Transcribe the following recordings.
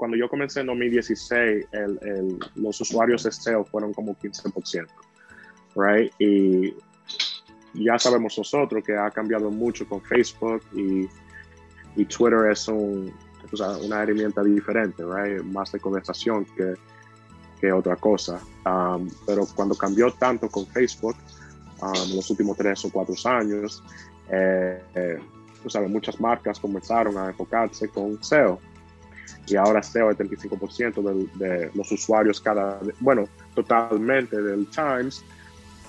cuando yo comencé en 2016, los usuarios de SEO fueron como 15%, right? Y ya sabemos nosotros que ha cambiado mucho con Facebook y, y Twitter es un, una herramienta diferente, right? Más de conversación que, que otra cosa. Um, pero cuando cambió tanto con Facebook, um, en los últimos tres o cuatro años, eh, eh, sabes, muchas marcas comenzaron a enfocarse con SEO. Y ahora SEO es el 35% de, los usuarios cada, bueno, totalmente del Times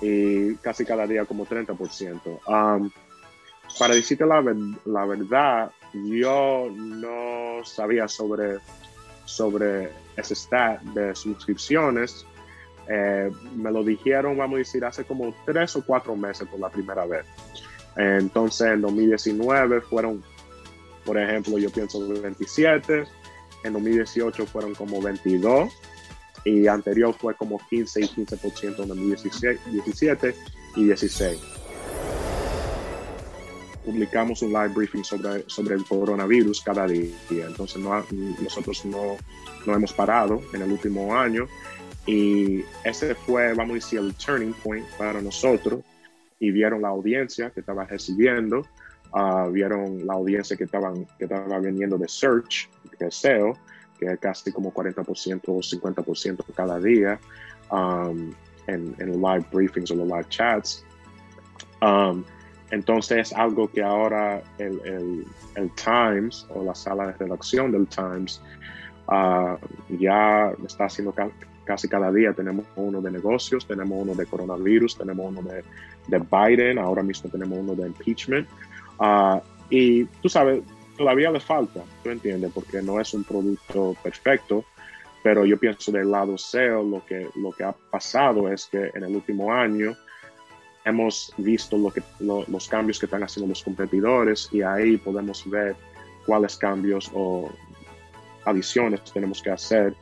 y casi cada día como 30%. Um, para decirte la, la, verdad, yo no sabía sobre, sobre ese stat de suscripciones. Eh, me lo dijeron, vamos a decir, hace como tres o cuatro meses por la primera vez. Entonces, en 2019 fueron, por ejemplo, yo pienso 27, en 2018 fueron como 22 y anterior fue como 15 y 15% en 2017 y 16. Publicamos un live briefing sobre, sobre el coronavirus cada día, entonces nosotros no, no hemos parado en el último año y ese fue, vamos a decir, el turning point para nosotros y vieron la audiencia que estaba recibiendo, uh, vieron la audiencia que, estaban, que estaba viniendo de search, de que es casi como 40% o 50% cada día um, en, en, live briefings o los live chats. Um, entonces, algo que ahora el, el, el, Times o la sala de redacción del Times uh, ya está haciendo casi cada día. Tenemos uno de negocios, tenemos uno de coronavirus, tenemos uno de de Biden, ahora mismo tenemos uno de impeachment. Ah, y tú sabes, todavía le falta, tú entiendes, porque no es un producto perfecto, pero yo pienso del lado SEO, lo que, lo que ha pasado es que en el último año hemos visto lo que, los cambios que están haciendo los competidores y ahí podemos ver cuáles cambios o adiciones tenemos que hacer.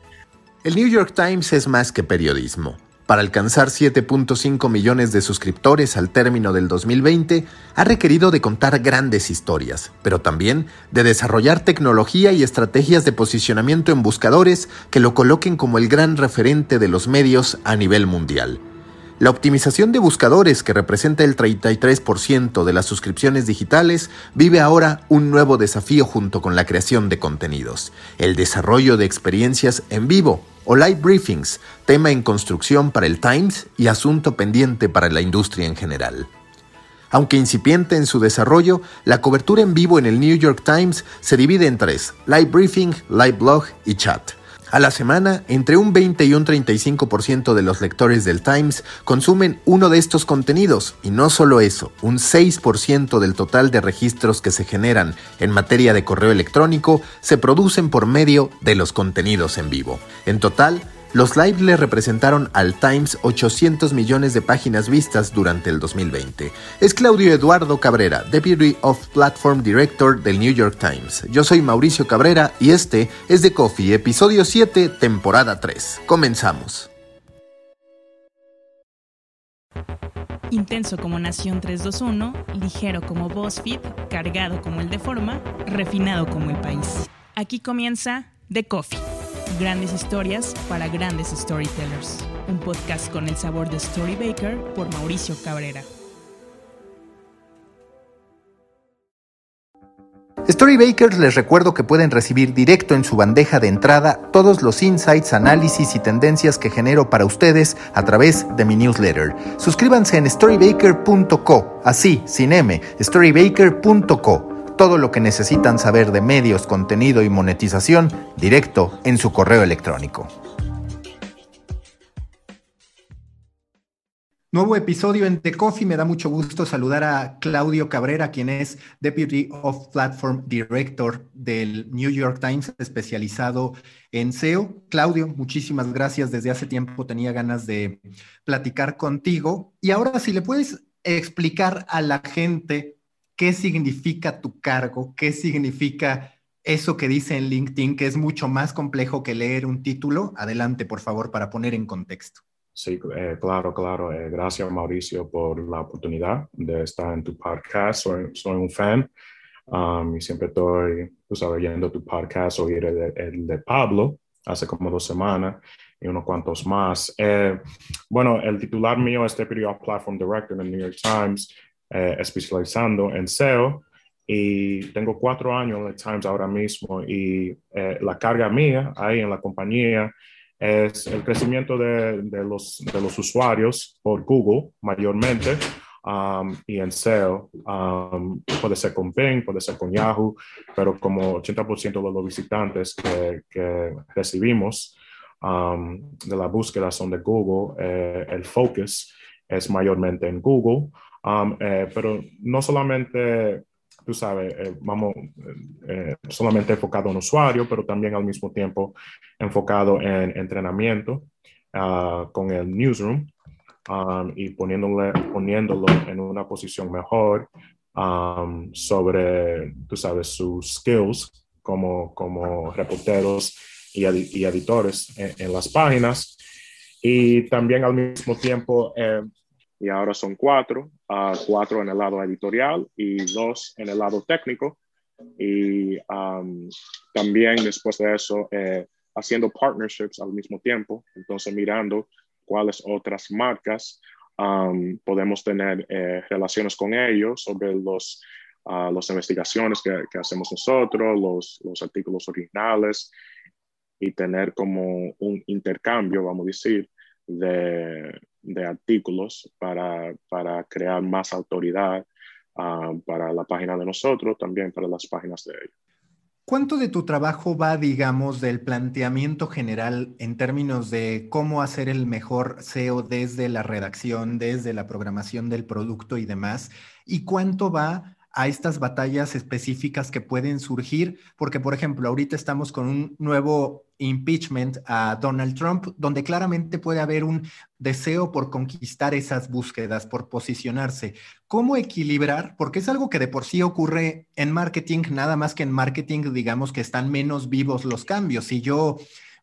El New York Times es más que periodismo para alcanzar 7.5 millones de suscriptores al término del 2020, ha requerido de contar grandes historias, pero también de desarrollar tecnología y estrategias de posicionamiento en buscadores que lo coloquen como el gran referente de los medios a nivel mundial. La optimización de buscadores, que representa el 33% de las suscripciones digitales, vive ahora un nuevo desafío junto con la creación de contenidos, el desarrollo de experiencias en vivo o live briefings, tema en construcción para el Times y asunto pendiente para la industria en general. Aunque incipiente en su desarrollo, la cobertura en vivo en el New York Times se divide en tres, live briefing, live blog y chat. A la semana, entre un 20 y un 35% de los lectores del Times consumen uno de estos contenidos, y no solo eso, un 6% del total de registros que se generan en materia de correo electrónico se producen por medio de los contenidos en vivo. En total, los live le representaron al Times 800 millones de páginas vistas durante el 2020. Es Claudio Eduardo Cabrera, Deputy of Platform Director del New York Times. Yo soy Mauricio Cabrera y este es The Coffee, episodio 7, temporada 3. Comenzamos. Intenso como Nación 321, ligero como BuzzFeed, cargado como el de Forma, refinado como el país. Aquí comienza The Coffee Grandes historias para grandes storytellers. Un podcast con el sabor de Storybaker por Mauricio Cabrera. Storybakers les recuerdo que pueden recibir directo en su bandeja de entrada todos los insights, análisis y tendencias que genero para ustedes a través de mi newsletter. Suscríbanse en storybaker.co, así, sin M, storybaker.co todo lo que necesitan saber de medios, contenido y monetización directo en su correo electrónico. Nuevo episodio en The Coffee. Me da mucho gusto saludar a Claudio Cabrera, quien es Deputy of Platform Director del New York Times, especializado en SEO. Claudio, muchísimas gracias. Desde hace tiempo tenía ganas de platicar contigo. Y ahora, si le puedes explicar a la gente qué significa tu cargo, qué significa eso que dice en LinkedIn, que es mucho más complejo que leer un título. Adelante, por favor, para poner en contexto. Sí, eh, claro, claro. Eh, gracias, Mauricio, por la oportunidad de estar en tu podcast. Soy, soy un fan. Um, y siempre estoy, tú sabes, yendo tu podcast, oír el, el, de Pablo hace como dos semanas y unos cuantos más. Eh, bueno, el titular mío es Deputy Off Platform Director en el New York Times, eh, especializando en SEO y tengo cuatro años en el Times ahora mismo y eh, la carga mía ahí en la compañía es el crecimiento de, de, los, de los usuarios por Google mayormente um, y en SEO. Um, puede ser con Bing, puede ser con Yahoo, pero como 80% de los visitantes que, que recibimos um, de la búsqueda son de Google, eh, el focus es mayormente en Google, eh, pero no solamente tú sabes, eh, vamos, eh, solamente enfocado en usuario, pero también al mismo tiempo enfocado en entrenamiento uh, con el newsroom um, y poniéndole, poniéndolo en una posición mejor um, sobre, tú sabes, sus skills como, como reporteros y, y editores en, en, las páginas. Y también al mismo tiempo eh, y ahora son cuatro, uh, cuatro en el lado editorial y dos en el lado técnico. Y um, también después de eso, eh, haciendo partnerships al mismo tiempo, entonces mirando cuáles otras marcas um, podemos tener eh, relaciones con ellos sobre los, uh, las investigaciones que, que, hacemos nosotros, los, los artículos originales y tener como un intercambio, vamos a decir, de, de artículos para, para, crear más autoridad uh, para la página de nosotros, también para las páginas de ellos. ¿Cuánto de tu trabajo va, digamos, del planteamiento general en términos de cómo hacer el mejor SEO desde la redacción, desde la programación del producto y demás? ¿Y cuánto va a estas batallas específicas que pueden surgir, porque por ejemplo, ahorita estamos con un nuevo impeachment a Donald Trump, donde claramente puede haber un deseo por conquistar esas búsquedas, por posicionarse. ¿Cómo equilibrar? Porque es algo que de por sí ocurre en marketing, nada más que en marketing, digamos que están menos vivos los cambios. Si yo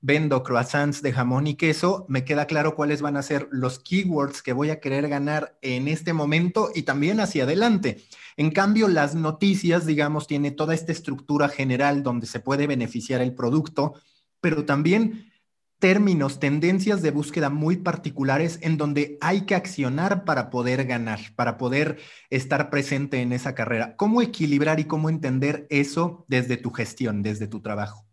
vendo croissants de jamón y queso, me queda claro cuáles van a ser los keywords que voy a querer ganar en este momento y también hacia adelante. En cambio, las noticias, digamos, tiene toda esta estructura general donde se puede beneficiar el producto, pero también términos, tendencias de búsqueda muy particulares en donde hay que accionar para poder ganar, para poder estar presente en esa carrera. ¿Cómo equilibrar y cómo entender eso desde tu gestión, desde tu trabajo?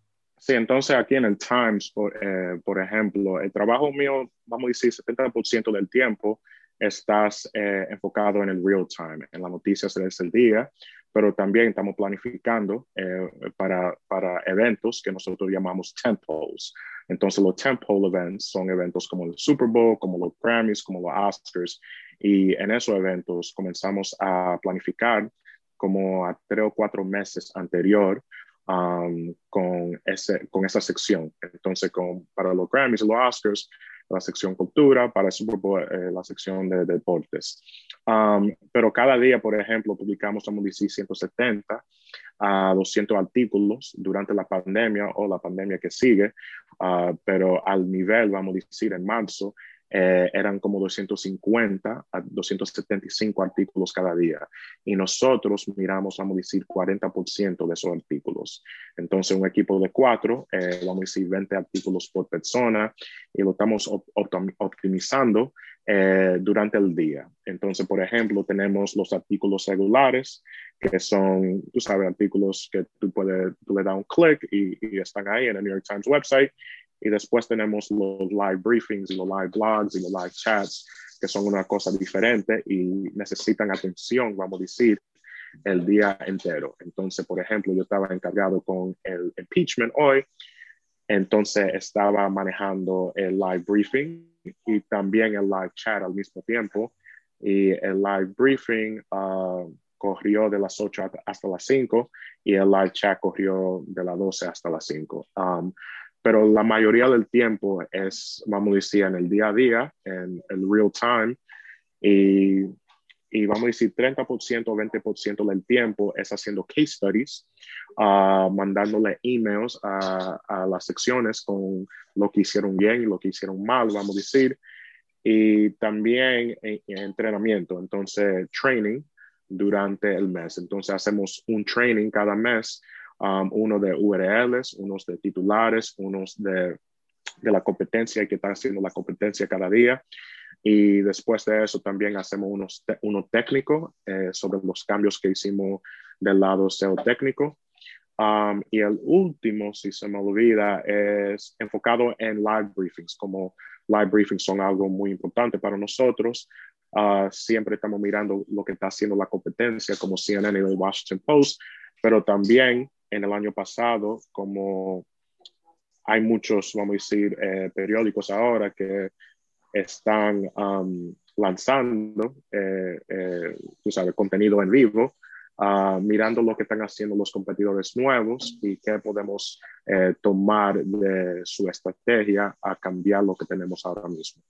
Sí, entonces aquí en el Times, por, eh, por ejemplo, el trabajo mío, vamos a decir, 70% del tiempo estás eh, enfocado en el real time, en las noticias de ese día, pero también estamos planificando eh, para, para eventos que nosotros llamamos tentpoles. Entonces, los tentpole events son eventos como el Super Bowl, como los Grammys, como los Oscars, y en esos eventos comenzamos a planificar como a tres o cuatro meses anterior Um, con, ese, con esa sección. Entonces, con, para los Grammys los Oscars, la sección cultura, para el Super eh, la sección de, deportes. Um, pero cada día, por ejemplo, publicamos, como decir, 170 a 200 artículos durante la pandemia o la pandemia que sigue, uh, pero al nivel, vamos a decir, en marzo, eh, eran como 250 a 275 artículos cada día. Y nosotros miramos, vamos a decir, 40% de esos artículos. Entonces, un equipo de cuatro, eh, vamos a decir, 20 artículos por persona y lo estamos optimizando eh, durante el día. Entonces, por ejemplo, tenemos los artículos regulares, que son, tú sabes, artículos que tú, puedes, tú le das un clic y, y están ahí en el New York Times website y después tenemos los live briefings y los live blogs y los live chats, que son una cosa diferente y necesitan atención, vamos a decir, el día entero. Entonces, por ejemplo, yo estaba encargado con el impeachment hoy, entonces estaba manejando el live briefing y también el live chat al mismo tiempo. Y el live briefing uh, corrió de las 8 hasta las 5 y el live chat corrió de las 12 hasta las 5 pero la mayoría del tiempo es, vamos a decir, en el día a día, en el real time, y, y vamos a decir 30% o 20% del tiempo es haciendo case studies, uh, mandándole emails a, a, las secciones con lo que hicieron bien y lo que hicieron mal, vamos a decir, y también en, en entrenamiento, entonces training durante el mes. Entonces hacemos un training cada mes, um, uno de URLs, unos de titulares, unos de, de la competencia que está haciendo la competencia cada día. Y después de eso también hacemos unos uno técnico eh, sobre los cambios que hicimos del lado SEO técnico. Um, y el último, si se me olvida, es enfocado en live briefings, como live briefings son algo muy importante para nosotros. Uh, siempre estamos mirando lo que está haciendo la competencia, como CNN y el Washington Post, pero también en el año pasado, como hay muchos, vamos a decir, eh, periódicos ahora que están um, lanzando, eh, eh, tú sabes, contenido en vivo, uh, mirando lo que están haciendo los competidores nuevos y qué podemos eh, tomar de su estrategia a cambiar lo que tenemos ahora mismo.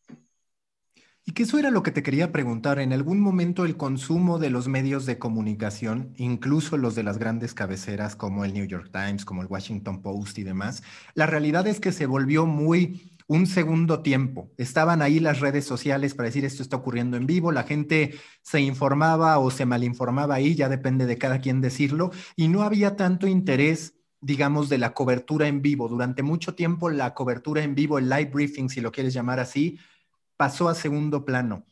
Y que eso era lo que te quería preguntar. En algún momento el consumo de los medios de comunicación, incluso los de las grandes cabeceras como el New York Times, como el Washington Post y demás, la realidad es que se volvió muy un segundo tiempo. Estaban ahí las redes sociales para decir esto está ocurriendo en vivo, la gente se informaba o se malinformaba ahí, ya depende de cada quien decirlo, y no había tanto interés digamos, de la cobertura en vivo. Durante mucho tiempo la cobertura en vivo, el live briefing, si lo quieres llamar así, pasó a segundo plano.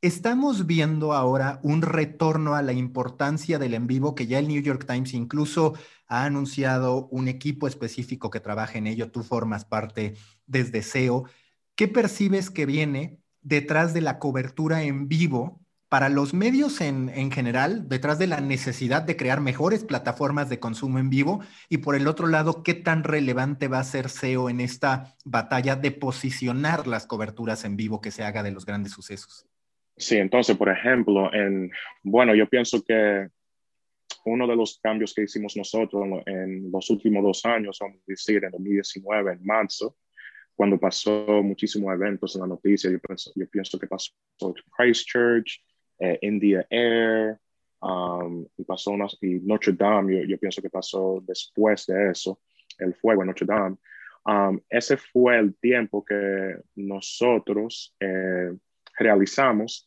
Estamos viendo ahora un retorno a la importancia del en vivo que ya el New York Times incluso ha anunciado un equipo específico que trabaja en ello. Tú formas parte desde SEO. ¿Qué percibes que viene detrás de la cobertura en vivo para los medios en, en, general, detrás de la necesidad de crear mejores plataformas de consumo en vivo y por el otro lado, qué tan relevante va a ser SEO en esta batalla de posicionar las coberturas en vivo que se haga de los grandes sucesos? Sí, entonces, por ejemplo, en, bueno, yo pienso que uno de los cambios que hicimos nosotros en, los últimos dos años, vamos a decir, en 2019, en marzo, cuando pasó muchísimos eventos en la noticia, yo pienso, yo pienso que pasó Christchurch, eh, India Air, um, y pasó y Notre Dame, yo, yo, pienso que pasó después de eso, el fuego en Notre Dame. Um, ese fue el tiempo que nosotros eh, realizamos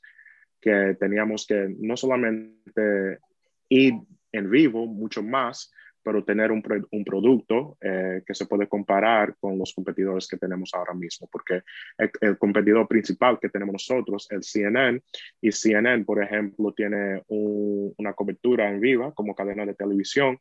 que teníamos que no solamente ir en vivo mucho más, pero tener un, un producto eh, que se puede comparar con los competidores que tenemos ahora mismo, porque el, competidor principal que tenemos nosotros, el CNN, y CNN, por ejemplo, tiene una cobertura en vivo como cadena de televisión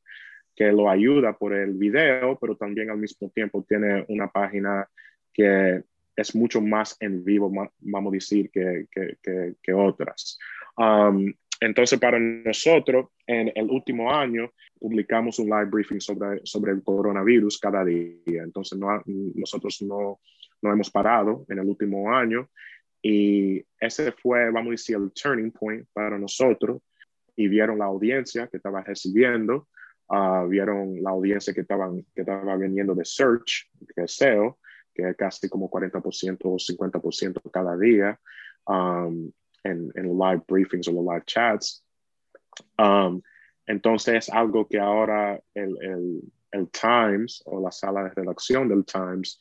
que lo ayuda por el video, pero también al mismo tiempo tiene una página que es mucho más en vivo, vamos a decir, que, que, que, otras. Um, entonces, para nosotros, en el último año, publicamos un live briefing sobre, sobre el coronavirus cada día. Entonces, no, nosotros no, no hemos parado en el último año. Y ese fue, vamos a decir, el turning point para nosotros. Y vieron la audiencia que estaba recibiendo, uh, vieron la audiencia que, estaban, que estaba viniendo de search, que SEO, que es casi como 40% o 50% cada día. Um, en, en, live briefings o los live chats. Um, entonces, algo que ahora el, el, el, Times o la sala de redacción del Times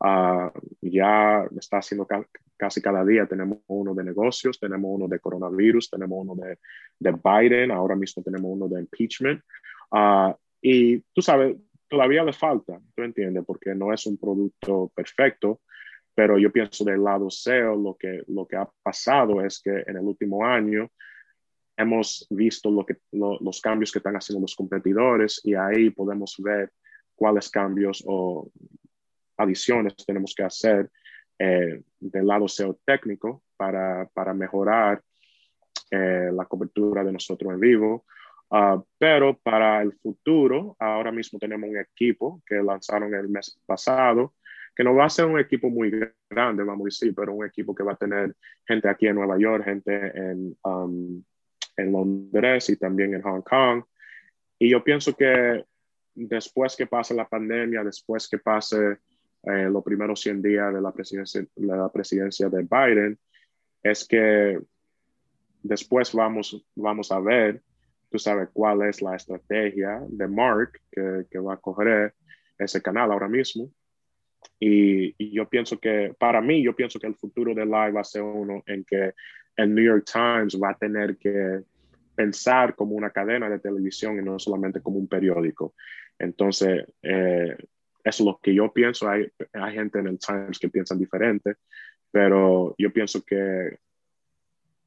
uh, ya está haciendo ca casi cada día. Tenemos uno de negocios, tenemos uno de coronavirus, tenemos uno de, de Biden, ahora mismo tenemos uno de impeachment. Uh, y tú sabes, todavía le falta, ¿tú entiendes? Porque no es un producto perfecto, pero yo pienso del lado SEO, lo que, lo que ha pasado es que en el último año hemos visto lo que, los cambios que están haciendo los competidores y ahí podemos ver cuáles cambios o adiciones tenemos que hacer eh, del lado SEO técnico para, para mejorar eh, la cobertura de nosotros en vivo. Ah, pero para el futuro, ahora mismo tenemos un equipo que lanzaron el mes pasado, que no va a ser un equipo muy grande, vamos a decir, pero un equipo que va a tener gente aquí en Nueva York, gente en, um, en Londres y también en Hong Kong. Y yo pienso que después que pase la pandemia, después que pase eh, los primeros 100 días de la presidencia, la presidencia de Biden, es que después vamos, vamos a ver tú sabes cuál es la estrategia de Mark que, que va a coger ese canal ahora mismo. Y, y, yo pienso que, para mí, yo pienso que el futuro de Live va a ser uno en que el New York Times va a tener que pensar como una cadena de televisión y no solamente como un periódico. Entonces, eh, es lo que yo pienso. Hay, hay gente en el Times que piensan diferente, pero yo pienso que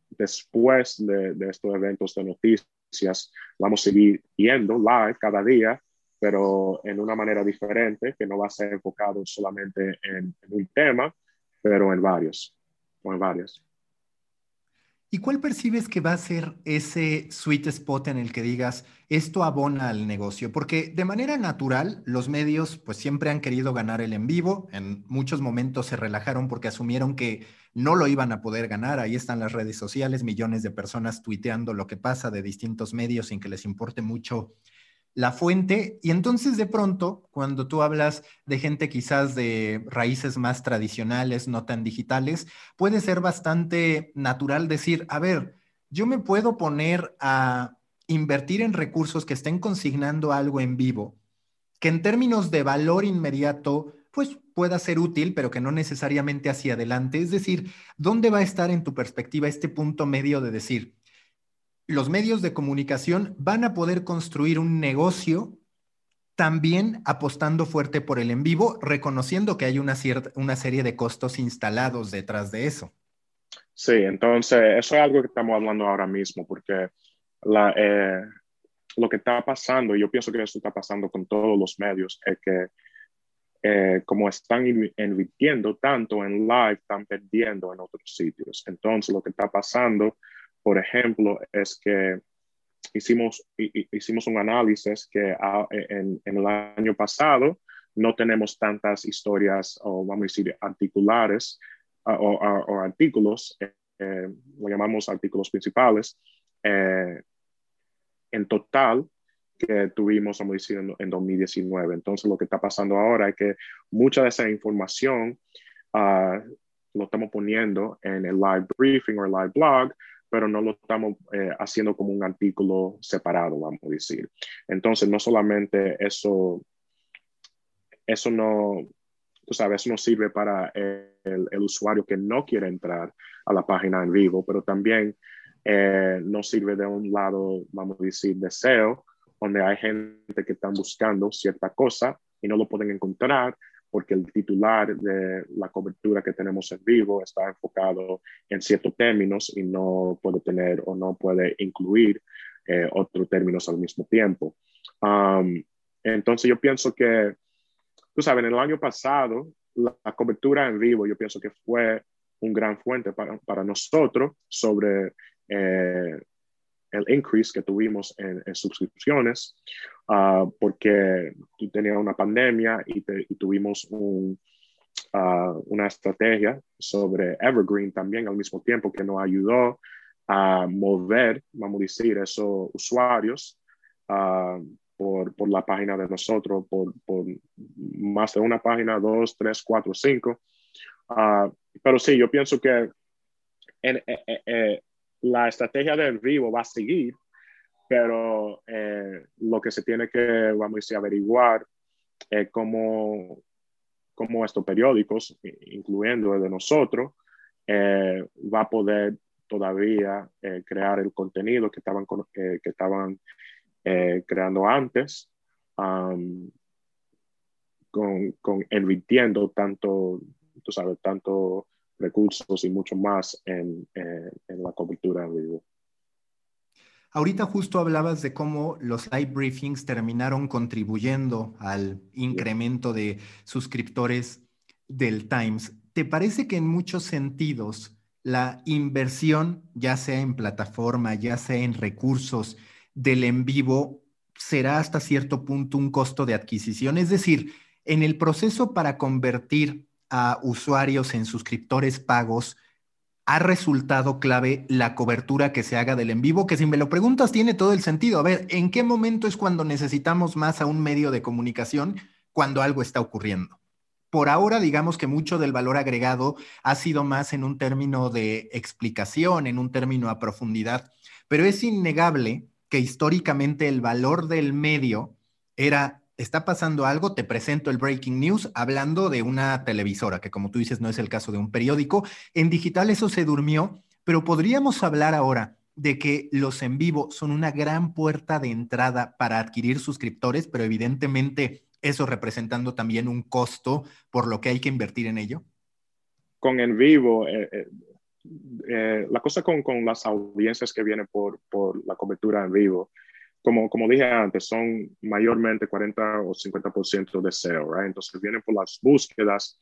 después de, de, estos eventos de noticias, vamos a seguir yendo live cada día, pero en una manera diferente, que no va a ser enfocado solamente en, un tema, pero en varios, en varios. ¿Y cuál percibes que va a ser ese sweet spot en el que digas, esto abona al negocio? Porque de manera natural, los medios pues siempre han querido ganar el en vivo. En muchos momentos se relajaron porque asumieron que no lo iban a poder ganar. Ahí están las redes sociales, millones de personas tuiteando lo que pasa de distintos medios sin que les importe mucho la fuente. Y entonces de pronto, cuando tú hablas de gente quizás de raíces más tradicionales, no tan digitales, puede ser bastante natural decir, a ver, yo me puedo poner a invertir en recursos que estén consignando algo en vivo, que en términos de valor inmediato, pues pueda ser útil, pero que no necesariamente hacia adelante. Es decir, ¿dónde va a estar en tu perspectiva este punto medio de decir, los medios de comunicación van a poder construir un negocio también apostando fuerte por el en vivo, reconociendo que hay una, cierta, una serie de costos instalados detrás de eso. Sí, entonces eso es algo que estamos hablando ahora mismo, porque eh, lo que está pasando, y yo pienso que eso está pasando con todos los medios, es que eh, como están invirtiendo tanto en live, están perdiendo en otros sitios. Entonces lo que está pasando por ejemplo, es que hicimos, hicimos un análisis que ah, e, en, el año pasado no tenemos tantas historias o vamos a decir articulares ah, o, artículos, eh, eh, lo llamamos artículos principales, eh, en total que tuvimos, vamos a decir, en, 2019. Entonces, lo que está pasando ahora es que mucha de esa información uh, lo estamos poniendo en el live briefing o el live blog, pero no lo estamos eh, haciendo como un artículo separado, vamos a decir. Entonces, no solamente eso, eso no, tú sabes, no sirve para el, el, usuario que no quiere entrar a la página en vivo, pero también eh, no sirve de un lado, vamos a decir, de SEO, donde hay gente que están buscando cierta cosa y no lo pueden encontrar porque el titular de la cobertura que tenemos en vivo está enfocado en ciertos términos y no puede tener o no puede incluir eh, otros términos al mismo tiempo. Um, entonces yo pienso que, tú sabes, en el año pasado, la, cobertura en vivo yo pienso que fue un gran fuente para, para nosotros sobre eh, el increase que tuvimos en, suscripciones, uh, porque tenía una pandemia y, tuvimos un, uh, una estrategia sobre Evergreen también al mismo tiempo que nos ayudó a mover, vamos a decir, esos usuarios uh, por, por, la página de nosotros, por, por, más de una página, dos, tres, cuatro, cinco. pero sí, yo pienso que en, la estrategia del vivo va a seguir, pero eh, lo que se tiene que, vamos a averiguar es cómo, cómo estos periódicos, incluyendo el de nosotros, eh, va a poder todavía eh, crear el contenido que estaban, que estaban creando antes, con, con tanto, tú sabes, tanto recursos y mucho más en, eh, en la cobertura en vivo. Ahorita justo hablabas de cómo los live briefings terminaron contribuyendo al incremento de suscriptores del Times. ¿Te parece que en muchos sentidos la inversión, ya sea en plataforma, ya sea en recursos del en vivo, será hasta cierto punto un costo de adquisición? Es decir, en el proceso para convertir a usuarios en suscriptores pagos, ha resultado clave la cobertura que se haga del en vivo, que si me lo preguntas tiene todo el sentido. A ver, ¿en qué momento es cuando necesitamos más a un medio de comunicación cuando algo está ocurriendo? Por ahora, digamos que mucho del valor agregado ha sido más en un término de explicación, en un término a profundidad, pero es innegable que históricamente el valor del medio era está pasando algo, te presento el breaking news hablando de una televisora, que como tú dices no es el caso de un periódico. En digital eso se durmió, pero podríamos hablar ahora de que los en vivo son una gran puerta de entrada para adquirir suscriptores, pero evidentemente eso representando también un costo por lo que hay que invertir en ello? Con en vivo, eh, eh, eh, la cosa con, las audiencias que vienen por la cobertura en vivo, como, como dije antes, son mayormente 40 o 50% de SEO, right? Entonces vienen por las búsquedas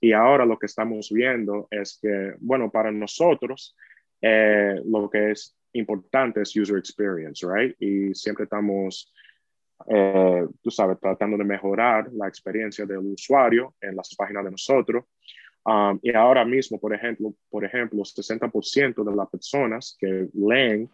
y ahora lo que estamos viendo es que, bueno, para nosotros, eh, lo que es importante es user experience, right? Y siempre estamos, eh, tú sabes, tratando de mejorar la experiencia del usuario en las páginas de nosotros. Um, y ahora mismo, por ejemplo, por ejemplo, 60% de las personas que leen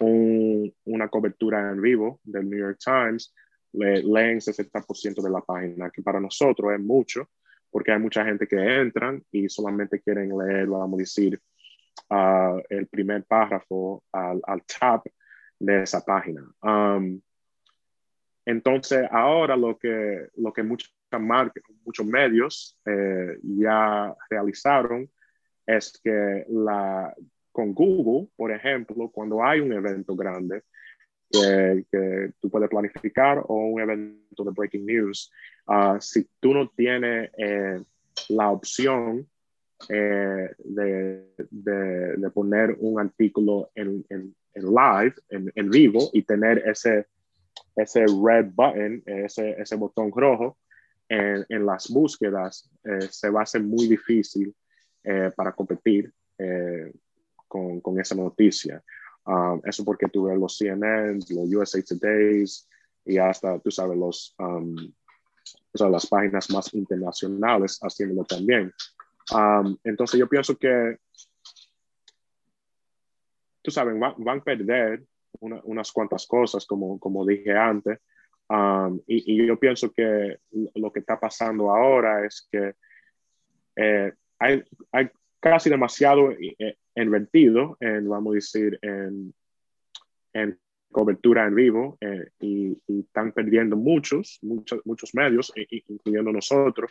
una cobertura en vivo del New York Times le, leen 60% de la página, que para nosotros es mucho, porque hay mucha gente que entran y solamente quieren leer, vamos a decir, uh, el primer párrafo al, al, top de esa página. Um, entonces, ahora lo que, lo que muchas marcas, muchos medios eh, ya realizaron es que la, con Google, por ejemplo, cuando hay un evento grande que, que tú puedes planificar o un evento de breaking news, Ah, si tú no tienes eh, la opción eh, de, de, poner un artículo en, en, live, en, en, vivo, y tener ese, ese red button, ese, ese botón rojo en, en las búsquedas, eh, se va a hacer muy difícil para competir con, con, esa noticia. Um, eso porque tú ves los CNN, los USA Todays y hasta, tú sabes, los, um, o sea, las páginas más internacionales haciéndolo también. Um, entonces yo pienso que, tú sabes, van, a perder unas cuantas cosas, como, como dije antes, um, y, yo pienso que lo que está pasando ahora es que eh, hay, hay, casi demasiado eh, invertido en, vamos a decir, en, en cobertura en vivo eh, y, están perdiendo muchos, muchos, muchos medios, incluyendo nosotros,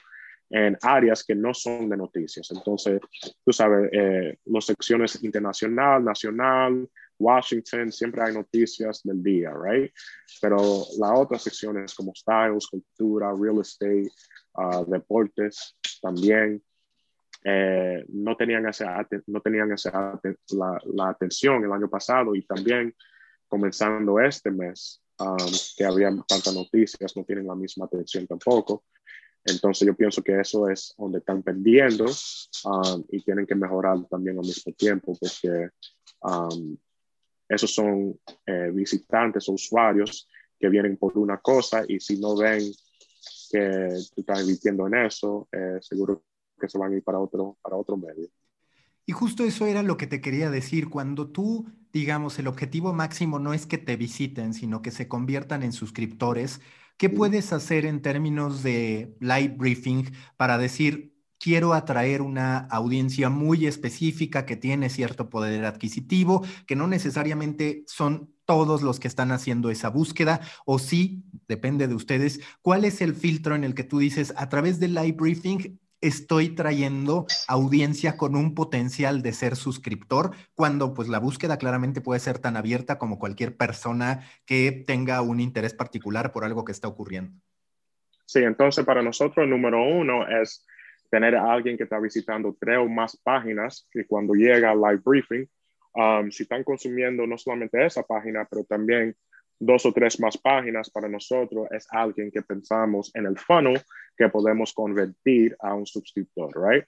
en áreas que no son de noticias. Entonces, tú sabes, eh, las secciones internacional, nacional, Washington, siempre hay noticias del día, right? Pero las otras secciones como styles, cultura, real estate, uh, deportes, también eh, no tenían, esa, no tenían esa, la, la, atención el año pasado y también comenzando este mes, um, que había tantas noticias, no tienen la misma atención tampoco. Entonces yo pienso que eso es donde están perdiendo um, y tienen que mejorar también al mismo tiempo porque um, esos son eh, visitantes o usuarios que vienen por una cosa y si no ven que tú estás invirtiendo en eso, eh, seguro que se van a ir para otro, para otro medio. Y justo eso era lo que te quería decir. Cuando tú, digamos, el objetivo máximo no es que te visiten, sino que se conviertan en suscriptores, ¿qué puedes hacer en términos de live briefing para decir, quiero atraer una audiencia muy específica que tiene cierto poder adquisitivo, que no necesariamente son todos los que están haciendo esa búsqueda, o sí, depende de ustedes, cuál es el filtro en el que tú dices, a través del live briefing estoy trayendo audiencia con un potencial de ser suscriptor, cuando pues la búsqueda claramente puede ser tan abierta como cualquier persona que tenga un interés particular por algo que está ocurriendo. Sí, entonces para nosotros, número uno es tener a alguien que está visitando tres o más páginas que cuando llega al live briefing, um, si están consumiendo no solamente esa página, pero también dos o tres más páginas para nosotros es alguien que pensamos en el funnel que podemos convertir a un suscriptor, right?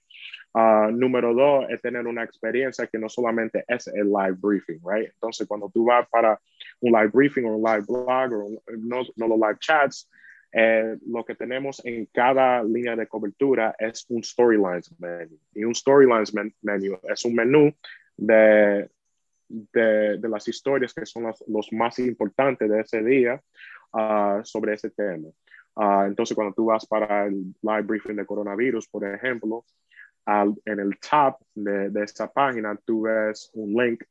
Uh, número dos es tener una experiencia que no solamente es el live briefing, right? Entonces, cuando tú vas para un live briefing o un live blog o no, no los live chats, eh, lo que tenemos en cada línea de cobertura es un storylines menu. Y un storylines menu es un menú de de, las historias que son los, más importantes de ese día uh, sobre ese tema. Uh, entonces, cuando tú vas para el live briefing de coronavirus, por ejemplo, en el top de, de esta página, tú ves un link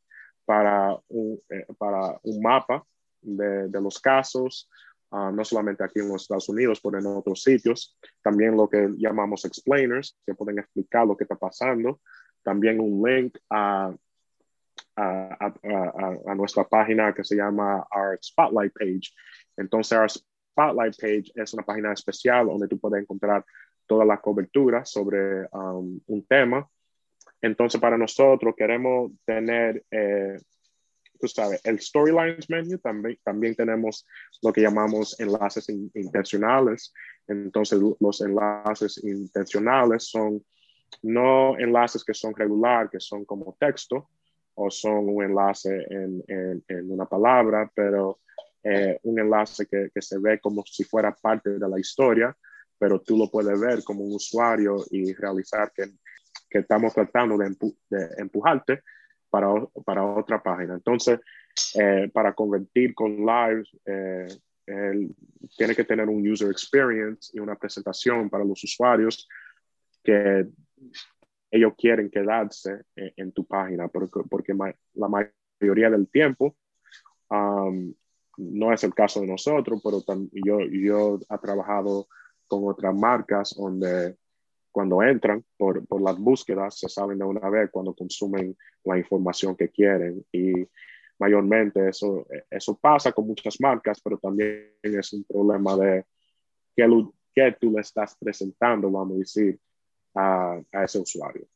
para un, eh, para un mapa de, los casos, uh, no solamente aquí en los Estados Unidos, pero en otros sitios. También lo que llamamos explainers, que pueden explicar lo que está pasando. También un link a a, a, nuestra página que se llama Our Spotlight Page. Entonces, Our Spotlight Page es una página especial donde tú puedes encontrar toda la cobertura sobre um, un tema. Entonces, para nosotros queremos tener, eh, tú sabes, el Storylines menu, también, también tenemos lo que llamamos enlaces intencionales. Entonces, los enlaces intencionales son no enlaces que son regular, que son como texto, o son un enlace en, en, una palabra, pero eh, un enlace que, que, se ve como si fuera parte de la historia, pero tú lo puedes ver como un usuario y realizar que, que estamos tratando de, de empujarte para, para, otra página. Entonces, eh, para convertir con live, eh, tiene que tener un user experience y una presentación para los usuarios que ellos quieren quedarse en, tu página, porque, porque la mayoría del tiempo um, no es el caso de nosotros, pero yo, yo he trabajado con otras marcas donde cuando entran por, por, las búsquedas se saben de una vez cuando consumen la información que quieren y mayormente eso, eso pasa con muchas marcas, pero también es un problema de qué, qué tú le estás presentando, vamos a decir, a, ese usuario.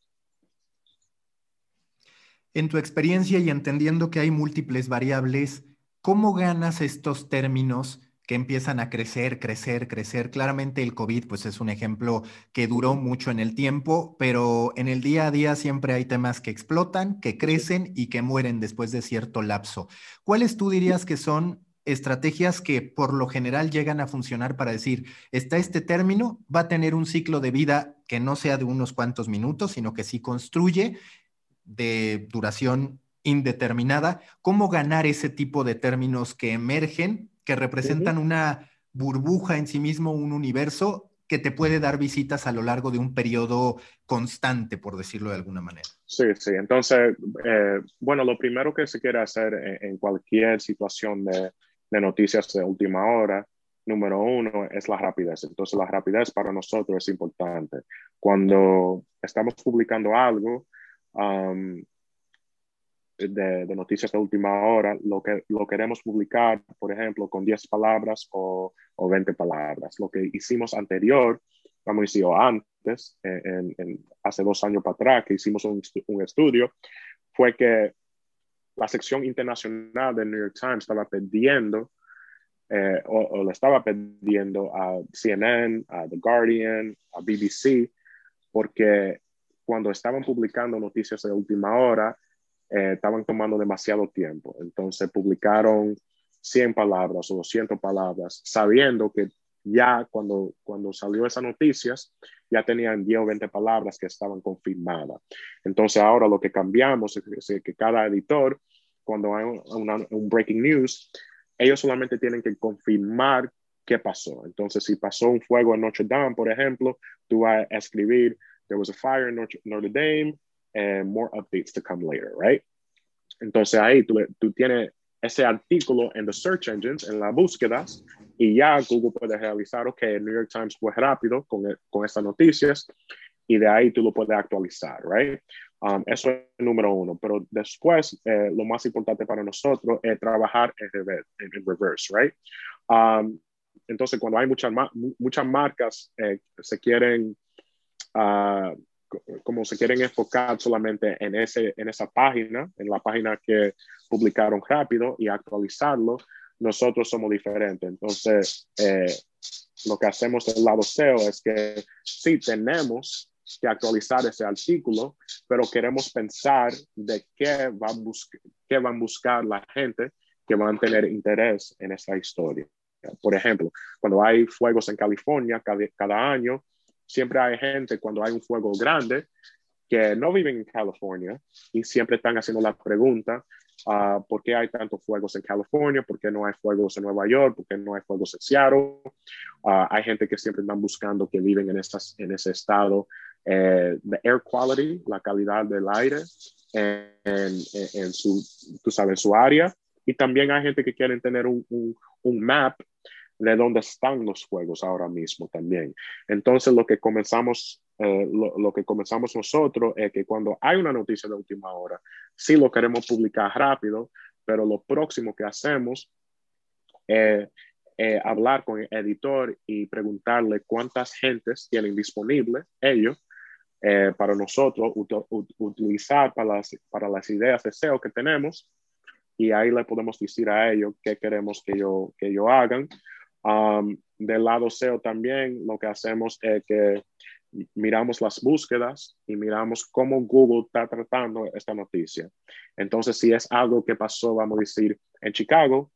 En tu experiencia y entendiendo que hay múltiples variables, ¿cómo ganas estos términos que empiezan a crecer, crecer, crecer? Claramente el COVID pues es un ejemplo que duró mucho en el tiempo, pero en el día a día siempre hay temas que explotan, que crecen y que mueren después de cierto lapso. ¿Cuáles tú dirías que son estrategias que por lo general llegan a funcionar para decir, está este término, va a tener un ciclo de vida que no sea de unos cuantos minutos, sino que sí construye de duración indeterminada, cómo ganar ese tipo de términos que emergen, que representan una burbuja en sí mismo, un universo que te puede dar visitas a lo largo de un periodo constante, por decirlo de alguna manera. Sí, sí. Entonces, eh, bueno, lo primero que se quiere hacer en cualquier situación de, de noticias de última hora, número uno es la rapidez. Entonces, la rapidez para nosotros es importante. Cuando estamos publicando algo um, de, noticias de última hora, lo que lo queremos publicar, por ejemplo, con 10 palabras o, o 20 palabras. Lo que hicimos anterior, a decir, antes, en, hace dos años para atrás, que hicimos un, un estudio, fue que la sección internacional del New York Times estaba pidiendo eh, o, le estaba pidiendo a CNN, a The Guardian, a BBC, porque cuando estaban publicando noticias de última hora, eh, estaban tomando demasiado tiempo. Entonces publicaron 100 palabras o 200 palabras, sabiendo que ya cuando, cuando salió esas noticias, ya tenían 10 o 20 palabras que estaban confirmadas. Entonces ahora lo que cambiamos es que cada editor, cuando hay un breaking news, ellos solamente tienen que confirmar qué pasó. Entonces, si pasó un fuego en Notre Dame, por ejemplo, tú vas a escribir, there was a fire in Notre, Dame, and more updates to come later, right? Entonces ahí tú, tú tienes ese artículo en los search engines, en las búsquedas, y ya Google puede realizar, ok, el New York Times fue rápido con, con estas noticias, y de ahí tú lo puedes actualizar, right? Um, eso es el número uno, pero después eh, lo más importante para nosotros es trabajar en, reverse, en, reverse right? Um, entonces, cuando hay muchas, muchas marcas eh, se quieren, uh, como se quieren enfocar solamente en, ese, en esa página, en la página que publicaron rápido y actualizarlo, nosotros somos diferentes. Entonces, eh, lo que hacemos del lado SEO es que sí tenemos que actualizar ese artículo, pero queremos pensar de qué van, qué van a buscar la gente que van a tener interés en esta historia. Por ejemplo, cuando hay fuegos en California cada, año, siempre hay gente cuando hay un fuego grande que no viven en California y siempre están haciendo la pregunta, uh, ¿por qué hay tantos fuegos en California? ¿Por qué no hay fuegos en Nueva York? ¿Por qué no hay fuegos en Seattle? Uh, hay gente que siempre están buscando que viven en, estas, en ese estado eh, the air quality, la calidad del aire en, en, su, tú sabes, su área. Y también hay gente que quiere tener un, un, un map de dónde están los fuegos ahora mismo también. Entonces, lo que comenzamos eh, lo, que comenzamos nosotros es que cuando hay una noticia de última hora, sí lo queremos publicar rápido, pero lo próximo que hacemos es hablar con el editor y preguntarle cuántas gentes tienen disponible ellos eh, para nosotros utilizar para las, para las ideas de SEO que tenemos y ahí le podemos decir a ellos qué queremos que ellos que yo hagan. Um, del lado SEO también lo que hacemos es que miramos las búsquedas y miramos cómo Google está tratando esta noticia. Entonces, si es algo que pasó, vamos a decir, en Chicago,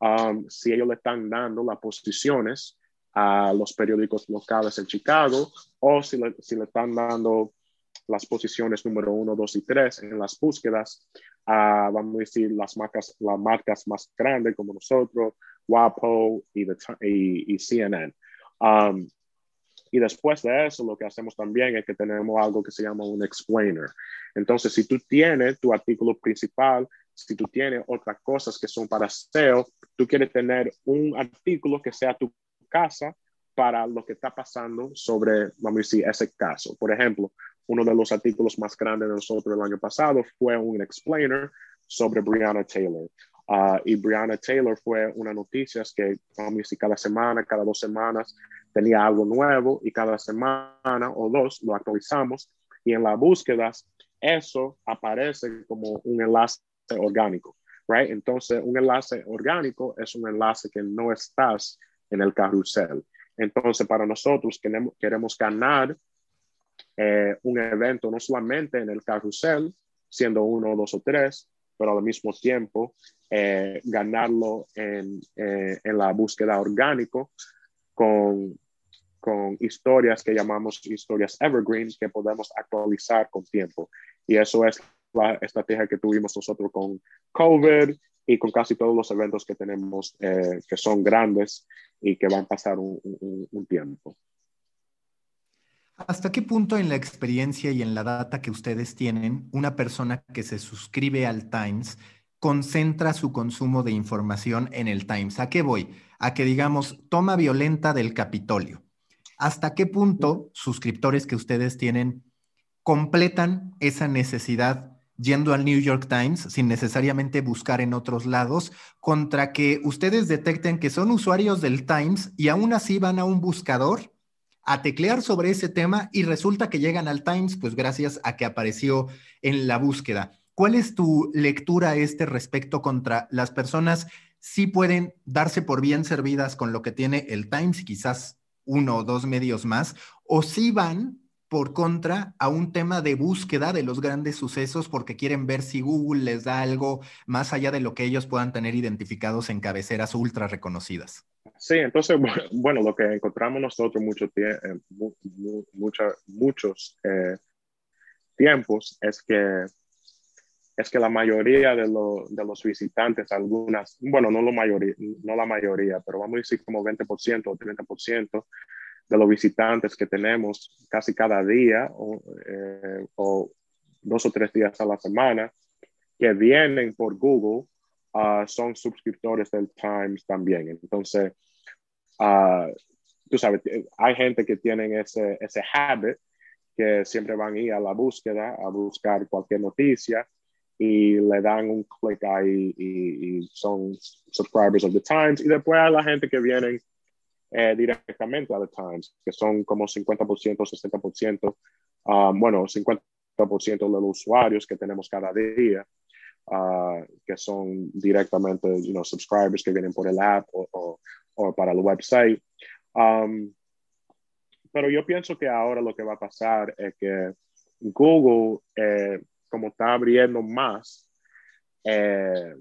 um, si ellos le están dando las posiciones a los periódicos locales en Chicago o si le, si le están dando las posiciones número uno, dos y tres en las búsquedas, vamos a decir, las marcas, las marcas más grandes como nosotros, WAPO y, y, CNN. Um, y después de eso, lo que hacemos también es que tenemos algo que se llama un explainer. Entonces, si tú tienes tu artículo principal, si tú tienes otras cosas que son para SEO, tú quieres tener un artículo que sea tu casa para lo que está pasando sobre, vamos a decir, ese caso. Por ejemplo, uno de los artículos más grandes de nosotros el año pasado fue un explainer sobre Brianna Taylor. Uh, y Brianna Taylor fue una noticia que, decir, cada semana, cada dos semanas tenía algo nuevo y cada semana o dos lo actualizamos y en las búsquedas eso aparece como un enlace orgánico, right? Entonces, un enlace orgánico es un enlace que no estás en el carrusel. Entonces, para nosotros queremos, queremos ganar eh, un evento no solamente en el carrusel, siendo uno, dos o tres, pero al mismo tiempo eh, ganarlo en, eh, en, la búsqueda orgánico con, con historias que llamamos historias evergreen que podemos actualizar con tiempo. Y eso es la estrategia que tuvimos nosotros con COVID y con casi todos los eventos que tenemos eh, que son grandes y que van a pasar un, un, tiempo. ¿Hasta qué punto en la experiencia y en la data que ustedes tienen, una persona que se suscribe al Times concentra su consumo de información en el Times? ¿A qué voy? A que digamos, toma violenta del Capitolio. ¿Hasta qué punto suscriptores que ustedes tienen completan esa necesidad yendo al New York Times sin necesariamente buscar en otros lados, contra que ustedes detecten que son usuarios del Times y aún así van a un buscador a teclear sobre ese tema y resulta que llegan al Times, pues gracias a que apareció en la búsqueda. ¿Cuál es tu lectura a este respecto contra las personas si pueden darse por bien servidas con lo que tiene el Times quizás uno o dos medios más, o si van por contra a un tema de búsqueda de los grandes sucesos porque quieren ver si Google les da algo más allá de lo que ellos puedan tener identificados en cabeceras ultra reconocidas. Sí, entonces, bueno, lo que encontramos nosotros mucho eh, muchos eh, tiempos es que es que la mayoría de, de, los visitantes, algunas, bueno, no, lo mayoría, no la mayoría, pero vamos a decir como 20% o 30%, de los visitantes que tenemos casi cada día eh, o, dos o tres días a la semana que vienen por Google ah, son suscriptores del Times también. Entonces, uh, tú sabes, hay gente que tienen ese, ese habit que siempre van a ir a la búsqueda, a buscar cualquier noticia y le dan un clic ahí y, y son subscribers of the Times. Y después hay la gente que vienen eh, directamente a The Times, que son como 50%, 60%, um, bueno, 50% de los usuarios que tenemos cada día, uh, que son directamente, you know, subscribers que vienen por el app o, o, para el website. Um, pero yo pienso que ahora lo que va a pasar es que Google, eh, como está abriendo más, eh,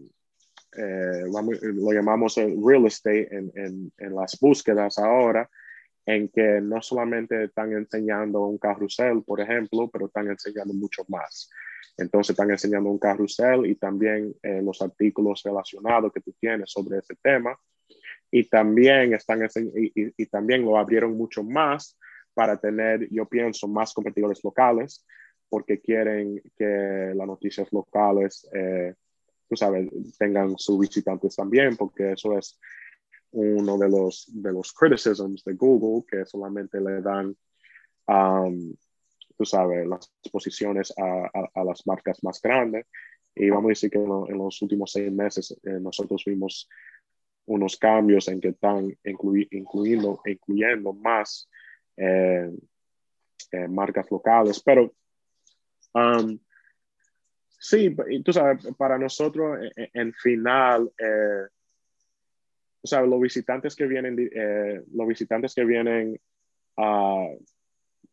eh, lo llamamos el real estate en, en, en, las búsquedas ahora, en que no solamente están enseñando un carrusel, por ejemplo, pero están enseñando mucho más. Entonces están enseñando un carrusel y también eh, los artículos relacionados que tú tienes sobre ese tema. Y también, están y, y, también lo abrieron mucho más para tener, yo pienso, más competidores locales, porque quieren que las noticias locales eh, tú sabes, tengan sus visitantes también, porque eso es uno de los, de los criticisms de Google, que solamente le dan, um, tú sabes, las posiciones a, las marcas más grandes. Y vamos a decir que en, los últimos seis meses eh, nosotros vimos unos cambios en que están incluyendo, incluyendo más eh, eh, marcas locales. Pero um, sí, tú sabes, para nosotros en, final, tú sabes, los visitantes que vienen, los visitantes que vienen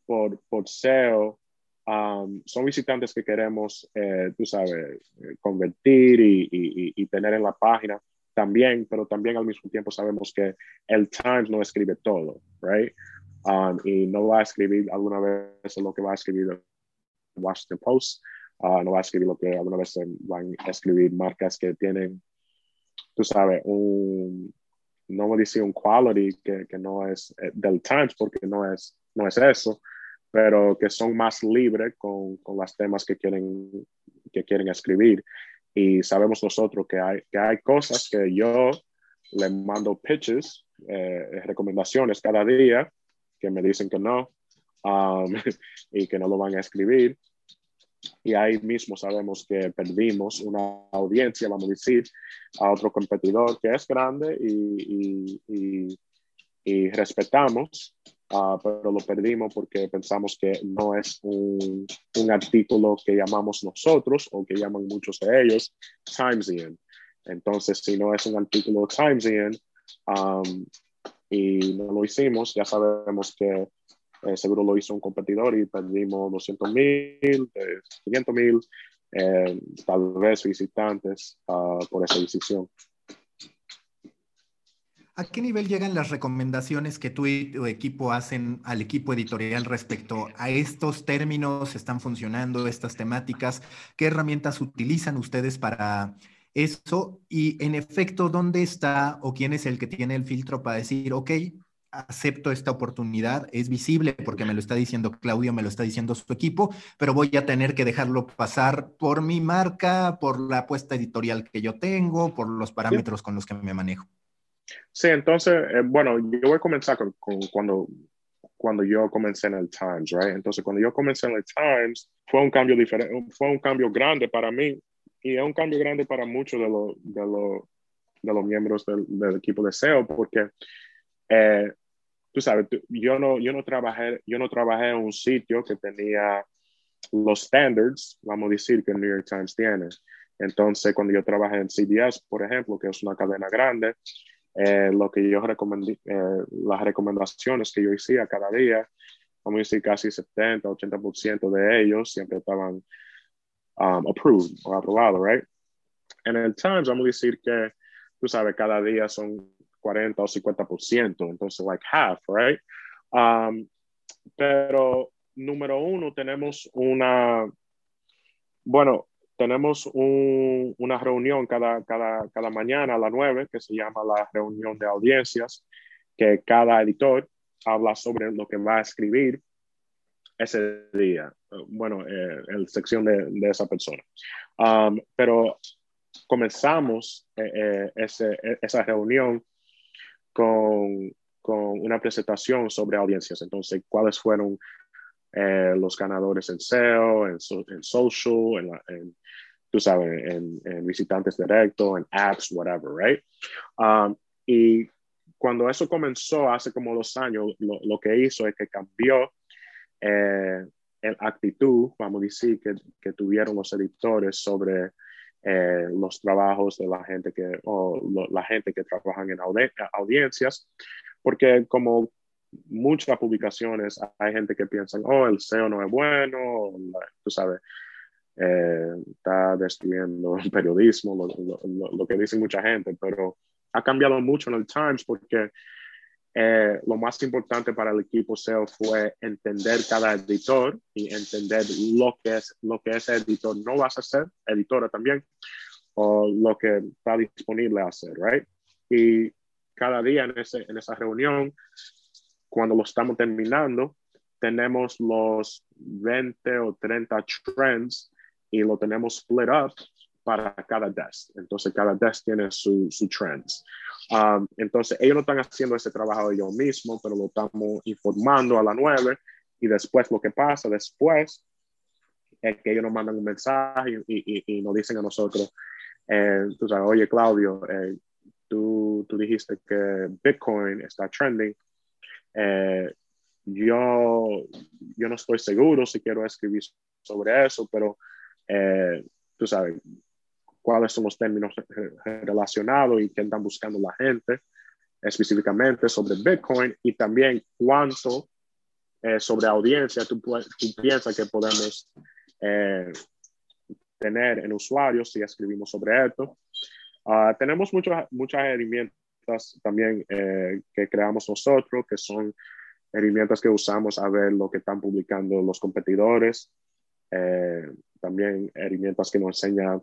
por, por SEO, um, son visitantes que queremos, eh, tú sabes, eh, convertir y, y, tener en la página también, pero también al mismo tiempo sabemos que el Times no escribe todo, right? Um, y no va a escribir alguna vez lo que va a escribir Washington Post, uh, no va a escribir lo que alguna vez van a escribir marcas que tienen, tú sabes, un, no voy a decir un quality que, que no es eh, del Times porque no es, no es eso, pero que son más libres con, con los temas que quieren, que quieren escribir. Y sabemos nosotros que hay, que hay cosas que yo le mando pitches, eh, recomendaciones cada día, que me dicen que no um, y que no lo van a escribir. Y ahí mismo sabemos que perdimos una audiencia, vamos a decir, a otro competidor que es grande y, y, y, y respetamos, Ah, pero lo perdimos porque pensamos que no es un, un, artículo que llamamos nosotros o que llaman muchos de ellos Timesian. Entonces, si no es un artículo Timesian um, y no lo hicimos, ya sabemos que eh, seguro lo hizo un competidor y perdimos 200 mil, 500 mil, eh, tal vez visitantes uh, por esa decisión. ¿A qué nivel llegan las recomendaciones que tú y tu equipo hacen al equipo editorial respecto a estos términos? ¿Están funcionando estas temáticas? ¿Qué herramientas utilizan ustedes para eso? Y en efecto, ¿dónde está o quién es el que tiene el filtro para decir, ok, acepto esta oportunidad, es visible porque me lo está diciendo Claudio, me lo está diciendo su equipo, pero voy a tener que dejarlo pasar por mi marca, por la apuesta editorial que yo tengo, por los parámetros con los que me manejo. Sí, entonces, eh, bueno, yo voy a comenzar con, cuando, cuando yo comencé en el Times, right? Entonces, cuando yo comencé en el Times, fue un cambio diferente, fue un cambio grande para mí y es un cambio grande para muchos de, los de, de los miembros del, del, equipo de SEO porque, eh, tú sabes, yo no, yo, no trabajé, yo no trabajé en un sitio que tenía los standards, vamos a decir, que el New York Times tiene. Entonces, cuando yo trabajé en CBS, por ejemplo, que es una cadena grande, eh, lo que yo recomendé, eh, las recomendaciones que yo hacía cada día, vamos a decir casi 70, 80% de ellos siempre estaban um, approved o aprobados, right? En el Times vamos a decir que, tú sabes, cada día son 40 o 50%, entonces like half, right? Um, pero número uno, tenemos una, bueno, tenemos una reunión cada, cada, cada mañana a las 9 que se llama la reunión de audiencias, que cada editor habla sobre lo que va a escribir ese día, bueno, eh, en la sección de, de esa persona. Um, pero comenzamos eh, eh, ese, esa reunión con, con, una presentación sobre audiencias. Entonces, cuáles fueron los ganadores en SEO, en, en social, en, en, tú sabes, en, visitantes directos, en apps, whatever, right? Um, y cuando eso comenzó hace como dos años, lo, que hizo es que cambió eh, la actitud, vamos a decir, que, que tuvieron los editores sobre eh, los trabajos de la gente que, o la gente que trabajan en audiencias, porque como muchas publicaciones hay gente que piensa, oh, el SEO no es bueno, tú sabes, eh, está destruyendo el periodismo, lo, que dice mucha gente, pero ha cambiado mucho en el Times porque eh, lo más importante para el equipo SEO fue entender cada editor y entender lo que es lo que ese editor no va a hacer, editora también, o lo que está disponible a hacer, right? Y cada día en, ese, en esa reunión, cuando lo estamos terminando, tenemos los 20 o 30 trends y lo tenemos split up para cada desk. Entonces, cada desk tiene su, su trends. Um, entonces, ellos no están haciendo ese trabajo ellos mismos, pero lo estamos informando a la nueve y después lo que pasa después es que ellos nos mandan un mensaje y, y, nos dicen a nosotros, eh, tú sabes, oye Claudio, eh, tú, tú, dijiste que Bitcoin está trending. Eh, yo, yo no estoy seguro si quiero escribir sobre eso, pero tú sabes cuáles son los términos relacionados y qué están buscando la gente específicamente sobre Bitcoin y también cuánto sobre audiencia tú, tú piensas que podemos eh, tener en usuarios si escribimos sobre esto. Ah, tenemos muchas, muchas herramientas también eh, que creamos nosotros, que son herramientas que usamos a ver lo que están publicando los competidores. Eh, también herramientas que nos enseñan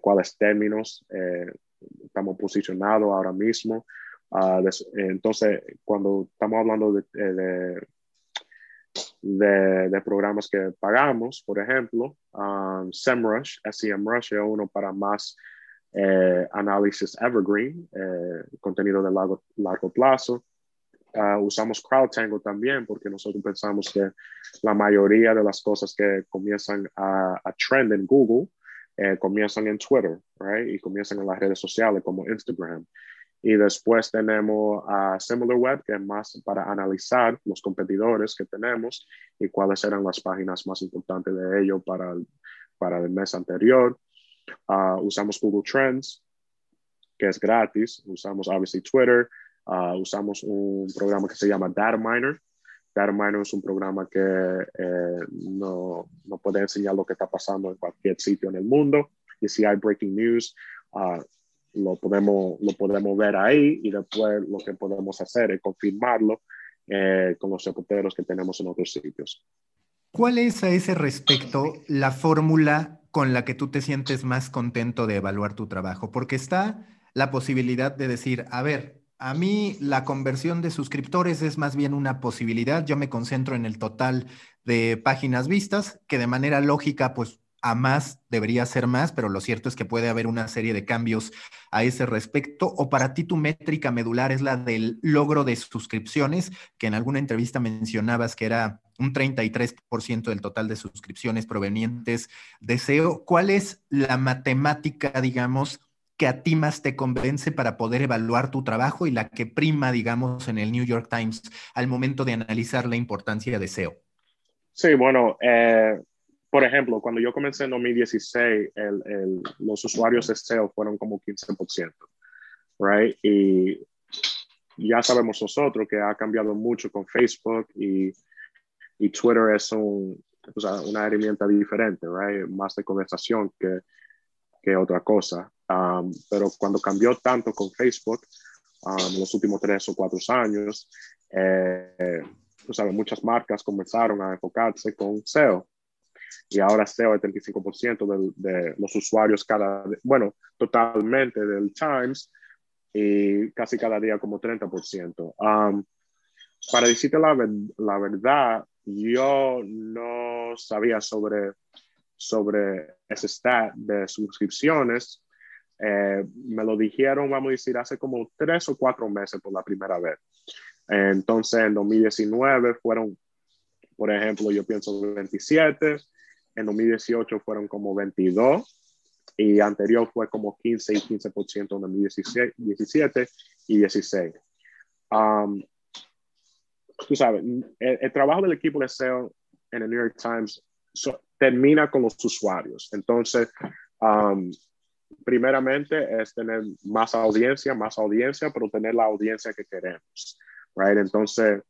cuáles términos estamos posicionados ahora mismo. Ah, entonces, cuando estamos hablando de, de, programas que pagamos, por ejemplo, um, SEMrush, SEMrush es uno para más eh, análisis evergreen, eh, contenido de largo, largo plazo. Uh, usamos CrowdTangle también porque nosotros pensamos que la mayoría de las cosas que comienzan a, a trend en Google eh, comienzan en Twitter, right? Y comienzan en las redes sociales como Instagram. Y después tenemos a SimilarWeb, que es más para analizar los competidores que tenemos y cuáles eran las páginas más importantes de ellos para el, para el mes anterior. Uh, usamos Google Trends, que es gratis. Usamos, obviously, Twitter. Uh, usamos un programa que se llama Data Miner. Data Miner es un programa que eh, no, no, puede enseñar lo que está pasando en cualquier sitio en el mundo. Y si hay breaking news, uh, lo podemos, lo podemos ver ahí y después lo que podemos hacer es confirmarlo eh, con los reporteros que tenemos en otros sitios. ¿Cuál es a ese respecto la fórmula con la que tú te sientes más contento de evaluar tu trabajo? Porque está la posibilidad de decir, a ver, a mí la conversión de suscriptores es más bien una posibilidad, yo me concentro en el total de páginas vistas, que de manera lógica, pues a más debería ser más, pero lo cierto es que puede haber una serie de cambios a ese respecto. ¿O para ti tu métrica medular es la del logro de suscripciones, que en alguna entrevista mencionabas que era un 33% del total de suscripciones provenientes de SEO? ¿Cuál es la matemática, digamos, que a ti más te convence para poder evaluar tu trabajo y la que prima, digamos, en el New York Times al momento de analizar la importancia de SEO? Sí, bueno, eh, por ejemplo, cuando yo comencé en 2016, el, el, los usuarios de SEO fueron como 15%, right? Y ya sabemos nosotros que ha cambiado mucho con Facebook y, y Twitter es un, o sea, una herramienta diferente, right? Más de conversación que, que otra cosa. Um, pero cuando cambió tanto con Facebook, um, en los últimos tres o cuatro años, eh, sea, muchas marcas comenzaron a enfocarse con SEO y ahora SEO el 35% de, los usuarios cada, bueno, totalmente del Times y casi cada día como 30%. Um, para decirte la, la, verdad, yo no sabía sobre, sobre ese stat de suscripciones. Eh, me lo dijeron, vamos a decir, hace como tres o cuatro meses por la primera vez. Entonces, en 2019 fueron, por ejemplo, yo pienso 27, en 2018 fueron como 22 y anterior fue como 15 y 15% en 2017 y 16. Um, tú sabes, el, trabajo del equipo de SEO en el New York Times termina con los usuarios. Entonces, um, primeramente es tener más audiencia, más audiencia, pero tener la audiencia que queremos. Right? Entonces,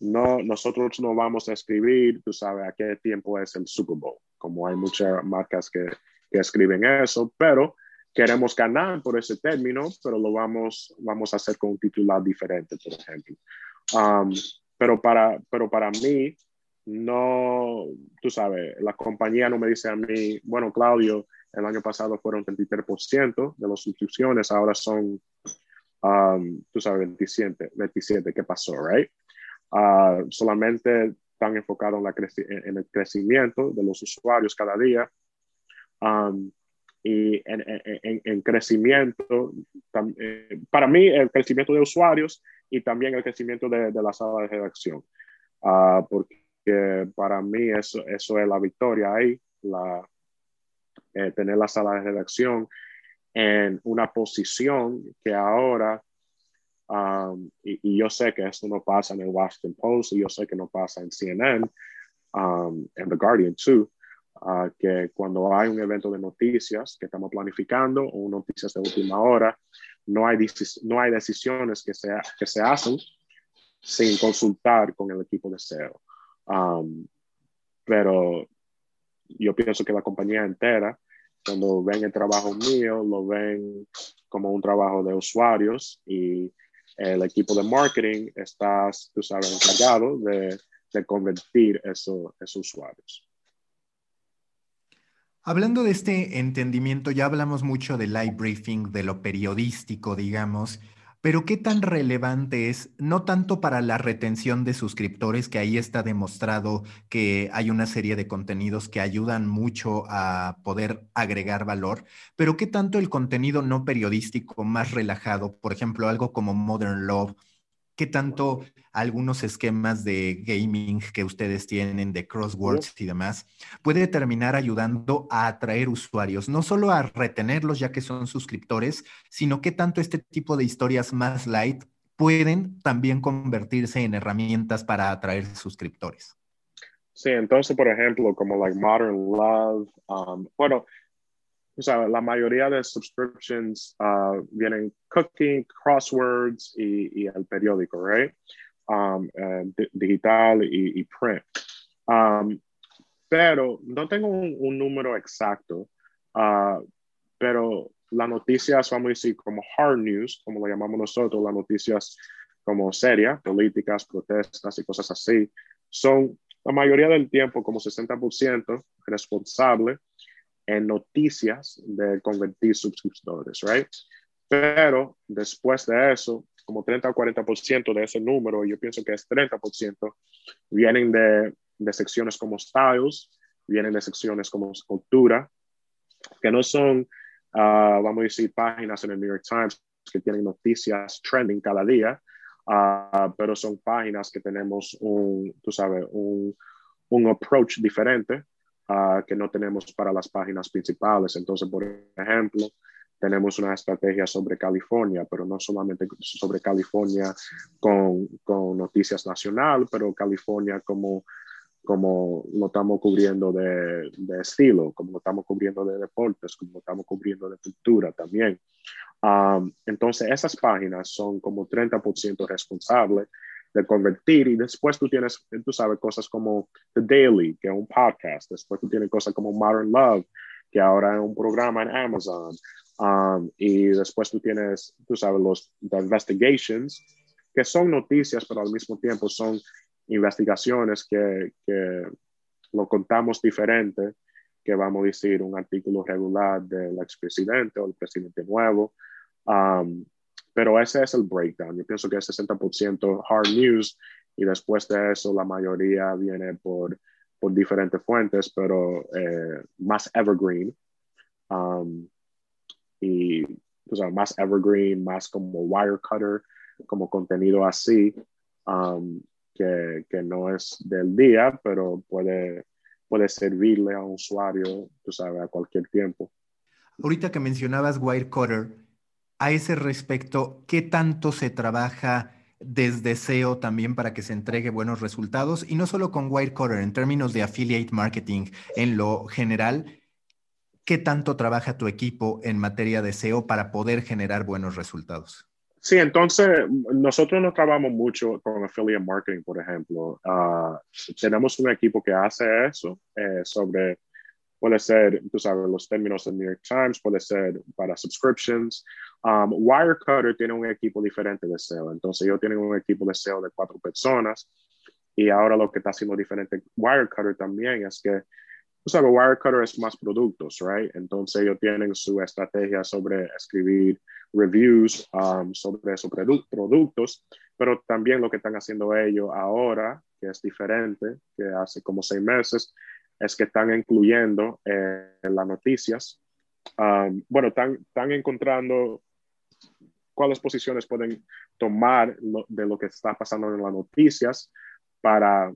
no, nosotros no vamos a escribir, tú sabes, a qué tiempo es el Super Bowl, como hay muchas marcas que, que escriben eso, pero queremos ganar por ese término, pero lo vamos, vamos a hacer con un titular diferente, por ejemplo. Um, pero, para, pero para mí, no, tú sabes, la compañía no me dice a mí, bueno, Claudio, el año pasado fueron 23% de las suscripciones, ahora son, um, tú sabes, 27, 27, ¿qué pasó, right? Ah, solamente están enfocados en, el crecimiento de los usuarios cada día. Um, y en, en, en crecimiento, eh, para mí el crecimiento de usuarios y también el crecimiento de, de la sala de redacción. Uh, porque que para mí eso, eso es la victoria ahí, la, eh, tener la sala de redacción en una posición que ahora, um, y, yo sé que esto no pasa en el Washington Post, y yo sé que no pasa en CNN, um, en The Guardian too, uh, que cuando hay un evento de noticias que estamos planificando o noticias de última hora, no hay, no hay decisiones que se, que se hacen sin consultar con el equipo de SEO. Um, pero yo pienso que la compañía entera cuando ven el trabajo mío, lo ven como un trabajo de usuarios y el equipo de marketing está, tú sabes, encargado de, de convertir esos usuarios. Hablando de este entendimiento, ya hablamos mucho de live briefing, de lo periodístico, digamos, pero ¿qué tan relevante es, no tanto para la retención de suscriptores, que ahí está demostrado que hay una serie de contenidos que ayudan mucho a poder agregar valor, pero qué tanto el contenido no periodístico más relajado, por ejemplo, algo como Modern Love, qué tanto algunos esquemas de gaming que ustedes tienen, de crosswords y demás, puede terminar ayudando a atraer usuarios, no solo a retenerlos ya que son suscriptores, sino que tanto este tipo de historias más light pueden también convertirse en herramientas para atraer suscriptores. Sí, entonces, por ejemplo, como like Modern Love, um, bueno, o sea, la mayoría de subscriptions uh, vienen cooking, crosswords y, el periódico, right? Um, eh, digital y, print. Um, pero no tengo un, número exacto, uh, pero las noticias, vamos a decir, como hard news, como lo llamamos nosotros, las noticias como serias, políticas, protestas y cosas así, son la mayoría del tiempo como 60% responsable en noticias de convertir suscriptores, right? Pero después de eso, como 30 o 40% de ese número, yo pienso que es 30%, vienen de, de secciones como styles, vienen de secciones como cultura, que no son, uh, vamos a decir, páginas en el New York Times que tienen noticias trending cada día, uh, pero son páginas que tenemos un, tú sabes, un, un approach diferente uh, que no tenemos para las páginas principales. Entonces, por ejemplo, tenemos una estrategia sobre California, pero no solamente sobre California con, con noticias nacional, pero California como, como lo estamos cubriendo de, de, estilo, como lo estamos cubriendo de deportes, como lo estamos cubriendo de cultura también. Um, entonces, esas páginas son como 30% responsables de convertir y después tú tienes, tú sabes, cosas como The Daily, que es un podcast, después tú tienes cosas como Modern Love, que ahora es un programa en Amazon, um, y después tú tienes, tú sabes, los the investigations, que son noticias, pero al mismo tiempo son investigaciones que, que lo contamos diferente, que vamos a decir un artículo regular del expresidente o el presidente nuevo. Um, pero ese es el breakdown. Yo pienso que es 60% hard news y después de eso la mayoría viene por, por diferentes fuentes, pero eh, más evergreen. Um, y o sea, más evergreen, más como wire cutter, como contenido así, um, que, que, no es del día, pero puede, puede servirle a un usuario, tú sabes, a cualquier tiempo. Ahorita que mencionabas wire cutter, a ese respecto, ¿qué tanto se trabaja desde SEO también para que se entregue buenos resultados? Y no solo con Wirecutter, en términos de affiliate marketing en lo general, ¿qué tanto trabaja tu equipo en materia de SEO para poder generar buenos resultados? Sí, entonces nosotros no trabajamos mucho con affiliate marketing, por ejemplo. Ah, tenemos un equipo que hace eso eh, sobre puede ser, tú sabes, los términos del New York Times, puede ser para subscriptions. Um, Wirecutter tiene un equipo diferente de SEO, entonces ellos tienen un equipo de SEO de cuatro personas y ahora lo que está haciendo diferente Wirecutter también es que, tú sabes, Wirecutter es más productos, right? Entonces ellos tienen su estrategia sobre escribir reviews um, sobre esos productos, pero también lo que están haciendo ellos ahora, que es diferente, que hace como seis meses, es que están incluyendo eh, en las noticias, um, bueno, están, están encontrando cuáles posiciones pueden tomar de lo que está pasando en las noticias para,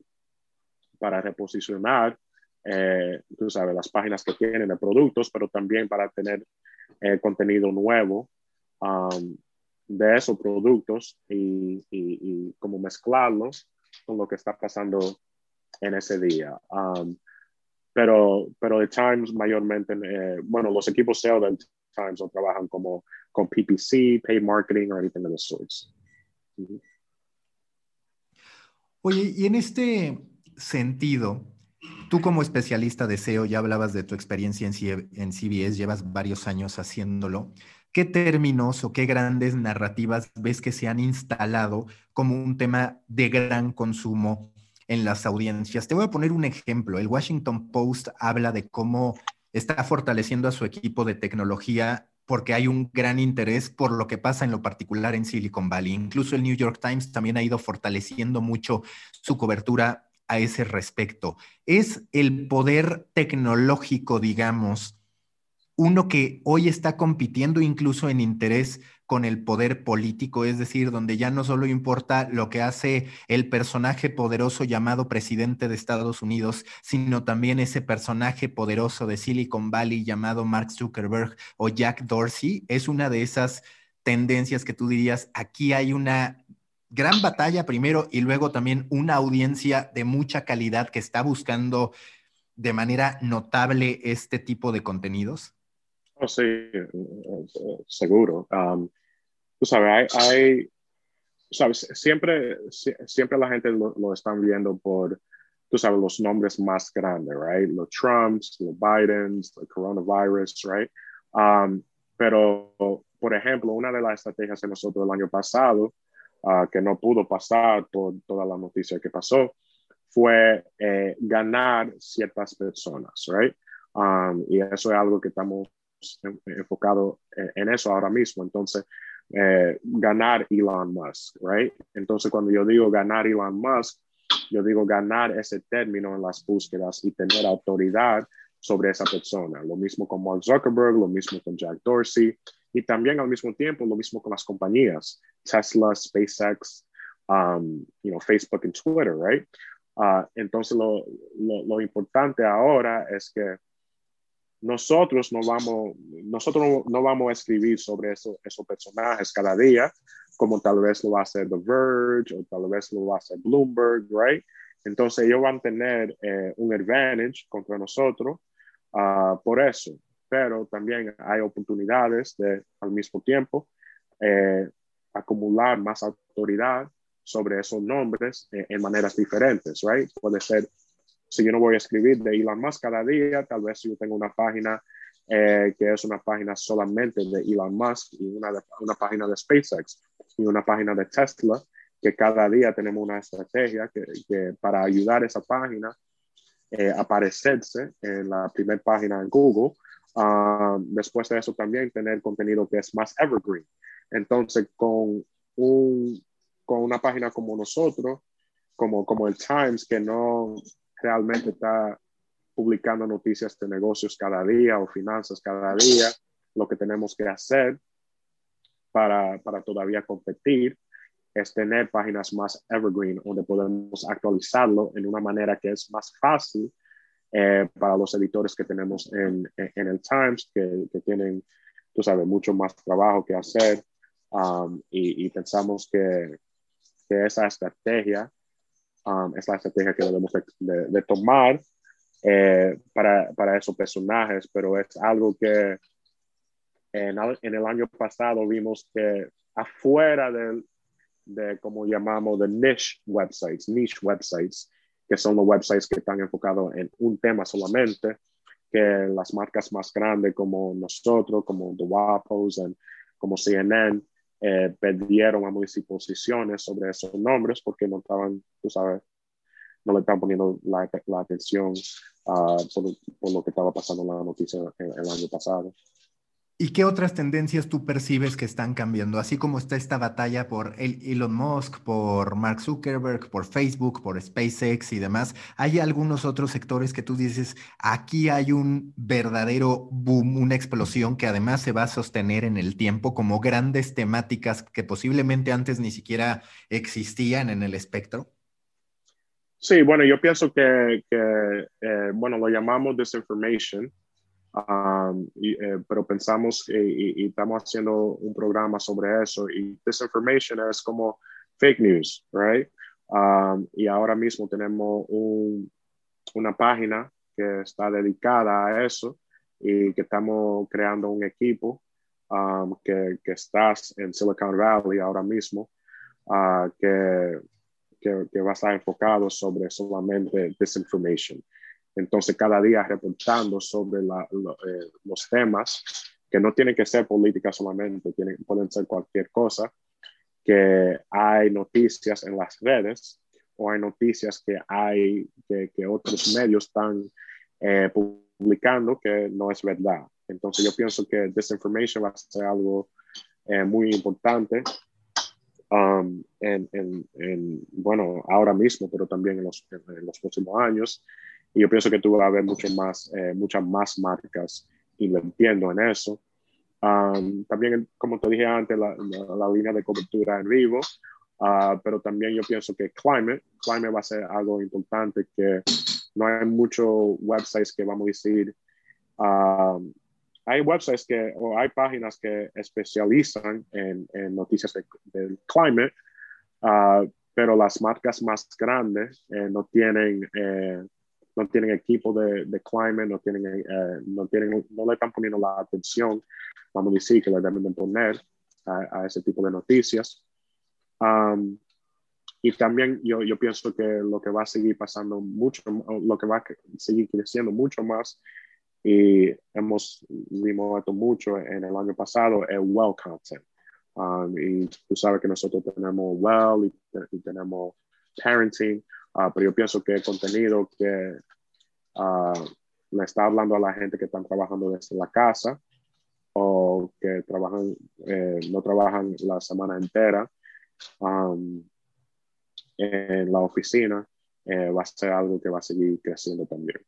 para reposicionar, eh, tú sabes, las páginas que tienen de productos, pero también para tener eh, contenido nuevo um, de esos productos y, y, como mezclarlos con lo que está pasando en ese día. Um, pero, pero The Times mayormente, eh, bueno, los equipos SEO del Times no trabajan como con PPC, paid marketing o anything of the sorts. Oye, y en este sentido, tú como especialista de SEO ya hablabas de tu experiencia en, en CBS, llevas varios años haciéndolo. ¿Qué términos o qué grandes narrativas ves que se han instalado como un tema de gran consumo en las audiencias? Te voy a poner un ejemplo. El Washington Post habla de cómo está fortaleciendo a su equipo de tecnología porque hay un gran interés por lo que pasa en lo particular en Silicon Valley. Incluso el New York Times también ha ido fortaleciendo mucho su cobertura a ese respecto. Es el poder tecnológico, digamos, uno que hoy está compitiendo incluso en interés con el poder político, es decir, donde ya no solo importa lo que hace el personaje poderoso llamado presidente de Estados Unidos, sino también ese personaje poderoso de Silicon Valley llamado Mark Zuckerberg o Jack Dorsey, es una de esas tendencias que tú dirías, aquí hay una gran batalla primero y luego también una audiencia de mucha calidad que está buscando de manera notable este tipo de contenidos? Oh, sí, seguro. Um, tú sabes, hay, sabes, siempre, siempre la gente lo, lo, están viendo por, tú sabes, los nombres más grandes, right? Los Trumps, los Bidens, el coronavirus, right? Um, pero, por ejemplo, una de las estrategias de nosotros el año pasado, uh, que no pudo pasar por toda la noticia que pasó, fue eh, ganar ciertas personas, right? Um, y eso es algo que estamos enfocado en eso ahora mismo. Entonces, eh, ganar Elon Musk, right? Entonces, cuando yo digo ganar Elon Musk, yo digo ganar ese término en las búsquedas y tener autoridad sobre esa persona. Lo mismo con Mark Zuckerberg, lo mismo con Jack Dorsey y también al mismo tiempo lo mismo con las compañías, Tesla, SpaceX, um, you know, Facebook y Twitter, right? Uh, entonces, lo, lo, lo importante ahora es que nosotros no vamos, nosotros no, vamos a escribir sobre eso, esos personajes cada día, como tal vez lo va a hacer The Verge o tal vez lo va a hacer Bloomberg, right? Entonces ellos van a tener eh, un advantage contra nosotros uh, por eso, pero también hay oportunidades de al mismo tiempo eh, acumular más autoridad sobre esos nombres eh, en maneras diferentes, right? Puede ser si yo no voy a escribir de Elon Musk cada día, tal vez yo tengo una página eh, que es una página solamente de Elon Musk y una, una página de SpaceX y una página de Tesla, que cada día tenemos una estrategia que, que para ayudar a esa página eh, aparecerse en la primera página en Google. Um, después de eso también tener contenido que es más evergreen. Entonces, con, un, con una página como nosotros, como, como el Times, que no, realmente está publicando noticias de negocios cada día o finanzas cada día, lo que tenemos que hacer para, para todavía competir es tener páginas más evergreen donde podemos actualizarlo en una manera que es más fácil eh, para los editores que tenemos en, en, el Times, que, que, tienen, tú sabes, mucho más trabajo que hacer. Um, y, y, pensamos que, que esa estrategia Um, es la estrategia que debemos de, tomar eh, para, para, esos personajes, pero es algo que en, en, el año pasado vimos que afuera del, de como llamamos de niche websites, niche websites, que son los websites que están enfocados en un tema solamente, que las marcas más grandes como nosotros, como The Wapos, como CNN, eh, perdieron a posiciones sobre esos nombres porque no estaban, tú sabes, no le estaban poniendo la, atención uh, por, por, lo que estaba pasando en la noticia el, el año pasado. ¿Y qué otras tendencias tú percibes que están cambiando? Así como está esta batalla por Elon Musk, por Mark Zuckerberg, por Facebook, por SpaceX y demás, ¿hay algunos otros sectores que tú dices, aquí hay un verdadero boom, una explosión que además se va a sostener en el tiempo como grandes temáticas que posiblemente antes ni siquiera existían en el espectro? Sí, bueno, yo pienso que, eh, bueno, lo llamamos disinformation, um, eh, pero pensamos y, estamos haciendo un programa sobre eso y disinformation es como fake news, right? Y ahora mismo tenemos un, una página que está dedicada a eso y que estamos creando un equipo que, que estás en Silicon Valley ahora mismo, uh, que que, va a estar enfocado sobre solamente disinformation. Entonces, cada día reportando sobre eh, los temas que no tienen que ser política solamente, tienen, pueden ser cualquier cosa, que hay noticias en las redes o hay noticias que hay que, que otros medios están eh, publicando que no es verdad. Entonces yo pienso que disinformation va a ser algo eh, muy importante Um, en, en, bueno, ahora mismo, pero también en los, en los, próximos años. Y yo pienso que tú vas a ver mucho más, eh, muchas más marcas invirtiendo en eso. Um, también, como te dije antes, la, la, línea de cobertura en vivo, uh, pero también yo pienso que climate, climate va a ser algo importante que no hay muchos websites que vamos a decir um, hay websites que, o hay páginas que especializan en, en noticias del climate, uh, pero las marcas más grandes eh, no tienen eh, no tienen equipo de, de climate, no tienen, eh, no tienen, no le están poniendo la atención, vamos a decir, que le deben poner a, a, ese tipo de noticias. Um, y también yo, yo pienso que lo que va a seguir pasando mucho, lo que va a seguir creciendo mucho más y hemos vimos esto mucho en el año pasado, el well content. Um, y tú sabes que nosotros tenemos well y, tenemos parenting, uh, pero yo pienso que el contenido que uh, le está hablando a la gente que están trabajando desde la casa o que trabajan, eh, no trabajan la semana entera um, en la oficina, eh, va a ser algo que va a seguir creciendo también.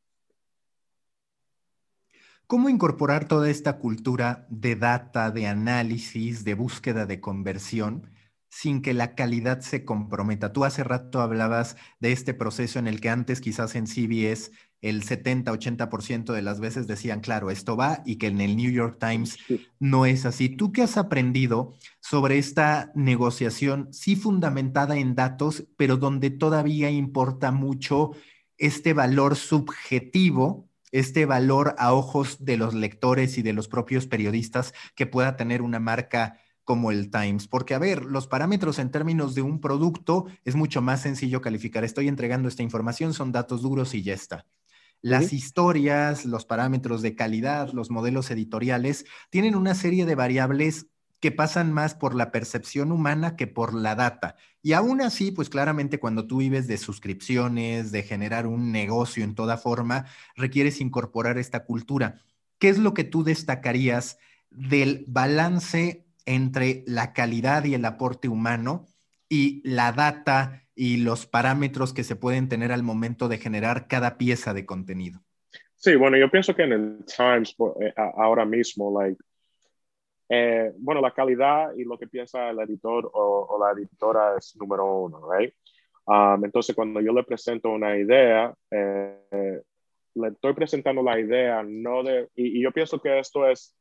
¿Cómo incorporar toda esta cultura de data, de análisis, de búsqueda de conversión sin que la calidad se comprometa? Tú hace rato hablabas de este proceso en el que antes quizás en CBS el 70-80% de las veces decían, claro, esto va y que en el New York Times no es así. ¿Tú qué has aprendido sobre esta negociación, sí fundamentada en datos, pero donde todavía importa mucho este valor subjetivo este valor a ojos de los lectores y de los propios periodistas que pueda tener una marca como el Times. Porque, a ver, los parámetros en términos de un producto es mucho más sencillo calificar. Estoy entregando esta información, son datos duros y ya está. Las historias, los parámetros de calidad, los modelos editoriales, tienen una serie de variables que pasan más por la percepción humana que por la data. Y aún así, pues claramente cuando tú vives de suscripciones, de generar un negocio en toda forma, requieres incorporar esta cultura. ¿Qué es lo que tú destacarías del balance entre la calidad y el aporte humano y la data y los parámetros que se pueden tener al momento de generar cada pieza de contenido? Sí, bueno, yo pienso que en el Times eh, ahora mismo, eh, bueno, la calidad y lo que piensa el editor o, la editora es número uno, right? Um, entonces, cuando yo le presento una idea, eh, le estoy presentando la idea, no de, y, yo pienso que esto es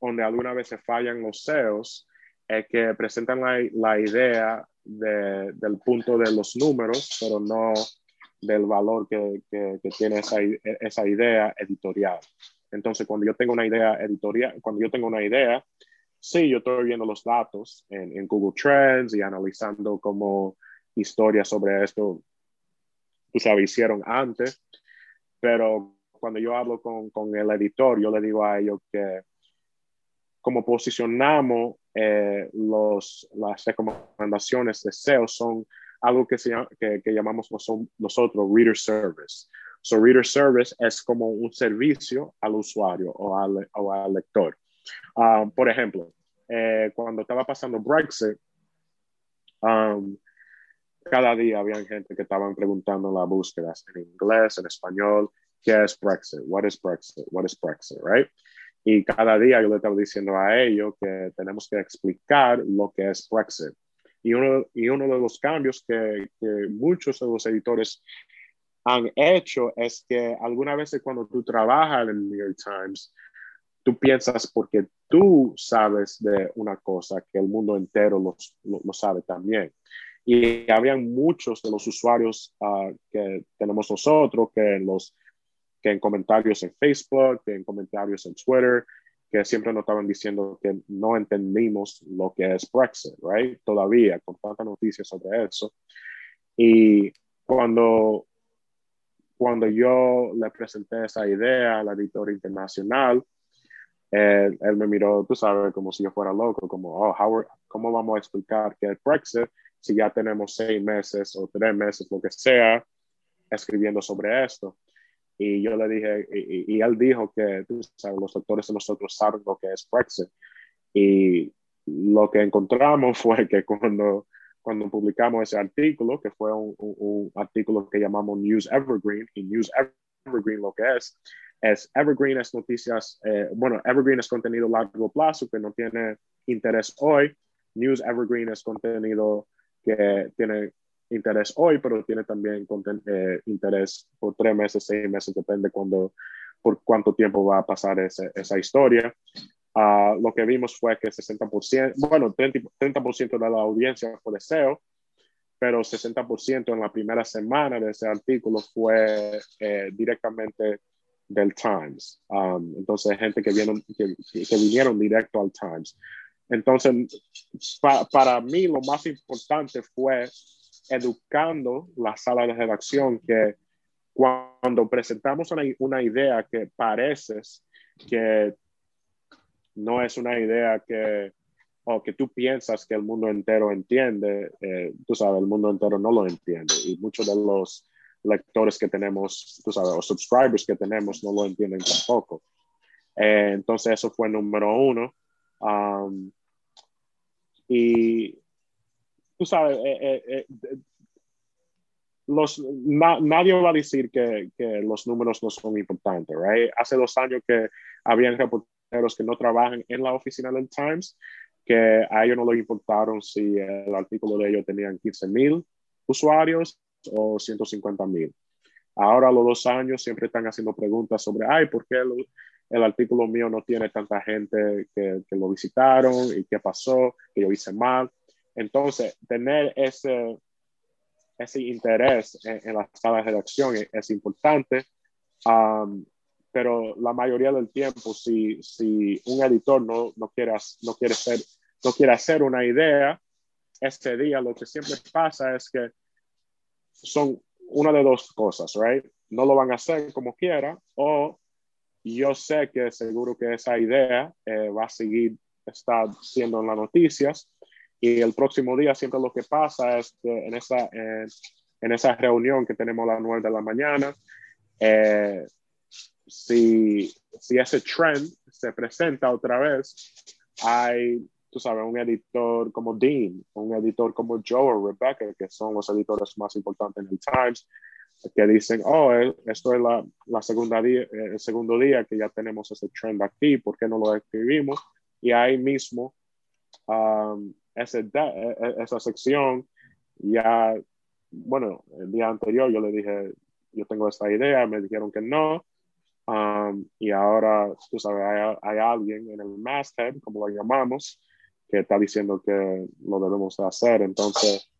donde alguna vez se fallan los CEOs, es que presentan la, la idea de, del punto de los números, pero no del valor que, que, que tiene esa, esa idea editorial. Entonces, cuando yo tengo una idea editorial, cuando yo tengo una idea, sí, yo estoy viendo los datos en, en Google Trends y analizando como historias sobre esto, tú sabes, hicieron antes, pero cuando yo hablo con, con el editor, yo le digo a ellos que como posicionamos eh, los, las recomendaciones de SEO son algo que, se, que, que llamamos nosotros Reader Service. So, Reader Service es como un servicio al usuario o al, o al lector. Um, por ejemplo, eh, cuando estaba pasando Brexit, um, cada día había gente que estaban preguntando las búsquedas en inglés, en español, ¿qué es Brexit? What is Brexit? What is Brexit? Right? Y cada día yo le estaba diciendo a ellos que tenemos que explicar lo que es Brexit. Y uno, y uno de los cambios que, muchos de los editores han hecho es que algunas veces cuando tú trabajas en el New York Times, tú piensas porque tú sabes de una cosa que el mundo entero lo, lo, sabe también. Y habían muchos de los usuarios uh, que tenemos nosotros que los, que en comentarios en Facebook, que en comentarios en Twitter, que siempre nos estaban diciendo que no entendimos lo que es Brexit, right? Todavía, con tantas noticias sobre eso. Y cuando, cuando yo le presenté esa idea al editor internacional, él, me miró, tú sabes, como si yo fuera loco, como, oh, Howard, ¿cómo vamos a explicar que es Brexit si ya tenemos seis meses o tres meses, lo que sea, escribiendo sobre esto? Y yo le dije, y, él dijo que, tú sabes, los doctores de nosotros saben lo que es Brexit. Y lo que encontramos fue que cuando, cuando publicamos ese artículo, que fue un, un artículo que llamamos News Evergreen, y News Evergreen lo que es, es Evergreen es noticias, eh, bueno, Evergreen es contenido largo plazo que no tiene interés hoy. News Evergreen es contenido que tiene interés hoy, pero tiene también eh, interés por tres meses, seis meses, depende cuando, por cuánto tiempo va a pasar ese, esa historia. Uh, lo que vimos fue que 60%, bueno, 30%, 30 de la audiencia fue de SEO, pero 60% en la primera semana de ese artículo fue eh, directamente del Times. Um, entonces, gente que, vieron, que, que, vinieron directo al Times. Entonces, para mí lo más importante fue educando la sala de redacción que cuando presentamos una, idea que parece que no es una idea que, o que tú piensas que el mundo entero entiende, eh, tú sabes, el mundo entero no lo entiende. Y muchos de los lectores que tenemos, tú sabes, o subscribers que tenemos no lo entienden tampoco. Eh, entonces eso fue número uno. Um, y tú sabes, eh, eh, los, nadie va a decir que, que, los números no son importantes, right? Hace dos años que habían reporteros que no trabajan en la oficina del Times, que a ellos no les importaron si el artículo de ellos tenían 15 mil usuarios o 150 mil. Ahora a los dos años siempre están haciendo preguntas sobre, ay, ¿por qué el, artículo mío no tiene tanta gente que, que, lo visitaron y qué pasó, que yo hice mal? Entonces, tener ese, ese interés en, la sala de redacción es, importante, um, pero la mayoría del tiempo, si, si un editor no, no, quiere, no, quiere ser, no quiere hacer una idea, ese día lo que siempre pasa es que son una de dos cosas, right? No lo van a hacer como quiera o yo sé que seguro que esa idea eh, va a seguir estar siendo en las noticias y el próximo día siempre lo que pasa es que en esa, en esa reunión que tenemos a las 9 de la mañana, eh, si, si ese trend se presenta otra vez, hay tú sabes, un editor como Dean, un editor como Joe o Rebecca, que son los editores más importantes en el Times, que dicen, oh, eh, esto es la, la segunda día, eh, el segundo día que ya tenemos ese trend aquí, ¿por qué no lo escribimos? Y ahí mismo, um, ese, e, e, esa sección, ya, bueno, el día anterior yo le dije, yo tengo esta idea, me dijeron que no, um, y ahora, tú sabes, hay, hay, alguien en el masthead, como lo llamamos, que está diciendo que lo debemos hacer. Entonces,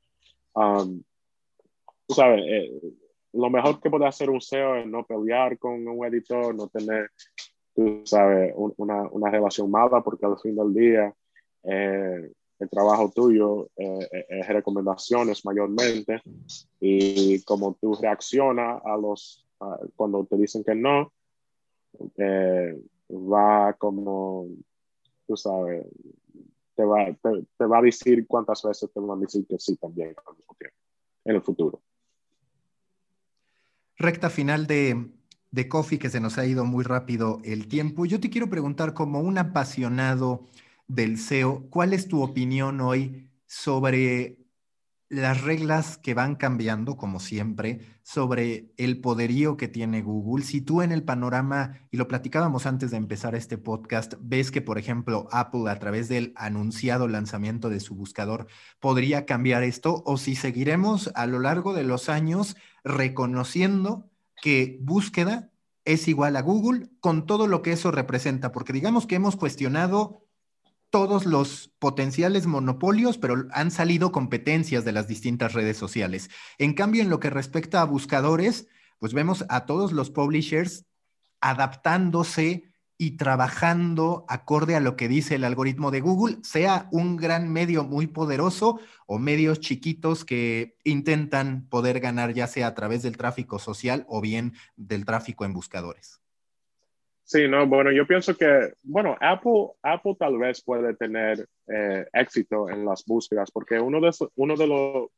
um, tú sabes, eh, lo mejor que puede hacer un SEO es no pelear con un editor, no tener, tú sabes, una, una, relación mala, porque al fin del día eh, el trabajo tuyo eh, es recomendaciones mayormente y como tú reaccionas a los, cuando te dicen que no, va como, tú sabes, te va, te, va a decir cuántas veces te van a decir que sí también en el futuro. Recta final de, de Coffee, que se nos ha ido muy rápido el tiempo. Yo te quiero preguntar, como un apasionado del SEO, ¿cuál es tu opinión hoy sobre las reglas que van cambiando, como siempre, sobre el poderío que tiene Google. Si tú en el panorama, y lo platicábamos antes de empezar este podcast, ves que, por ejemplo, Apple a través del anunciado lanzamiento de su buscador podría cambiar esto, o si seguiremos a lo largo de los años reconociendo que búsqueda es igual a Google con todo lo que eso representa, porque digamos que hemos cuestionado todos los potenciales monopolios, pero han salido competencias de las distintas redes sociales. En cambio, en lo que respecta a buscadores, pues vemos a todos los publishers adaptándose y trabajando acorde a lo que dice el algoritmo de Google, sea un gran medio muy poderoso o medios chiquitos que intentan poder ganar ya sea a través del tráfico social o bien del tráfico en buscadores. Sí, no, bueno, yo pienso que, bueno, Apple, Apple tal vez puede tener eh, éxito en las búsquedas, porque uno de, uno de los,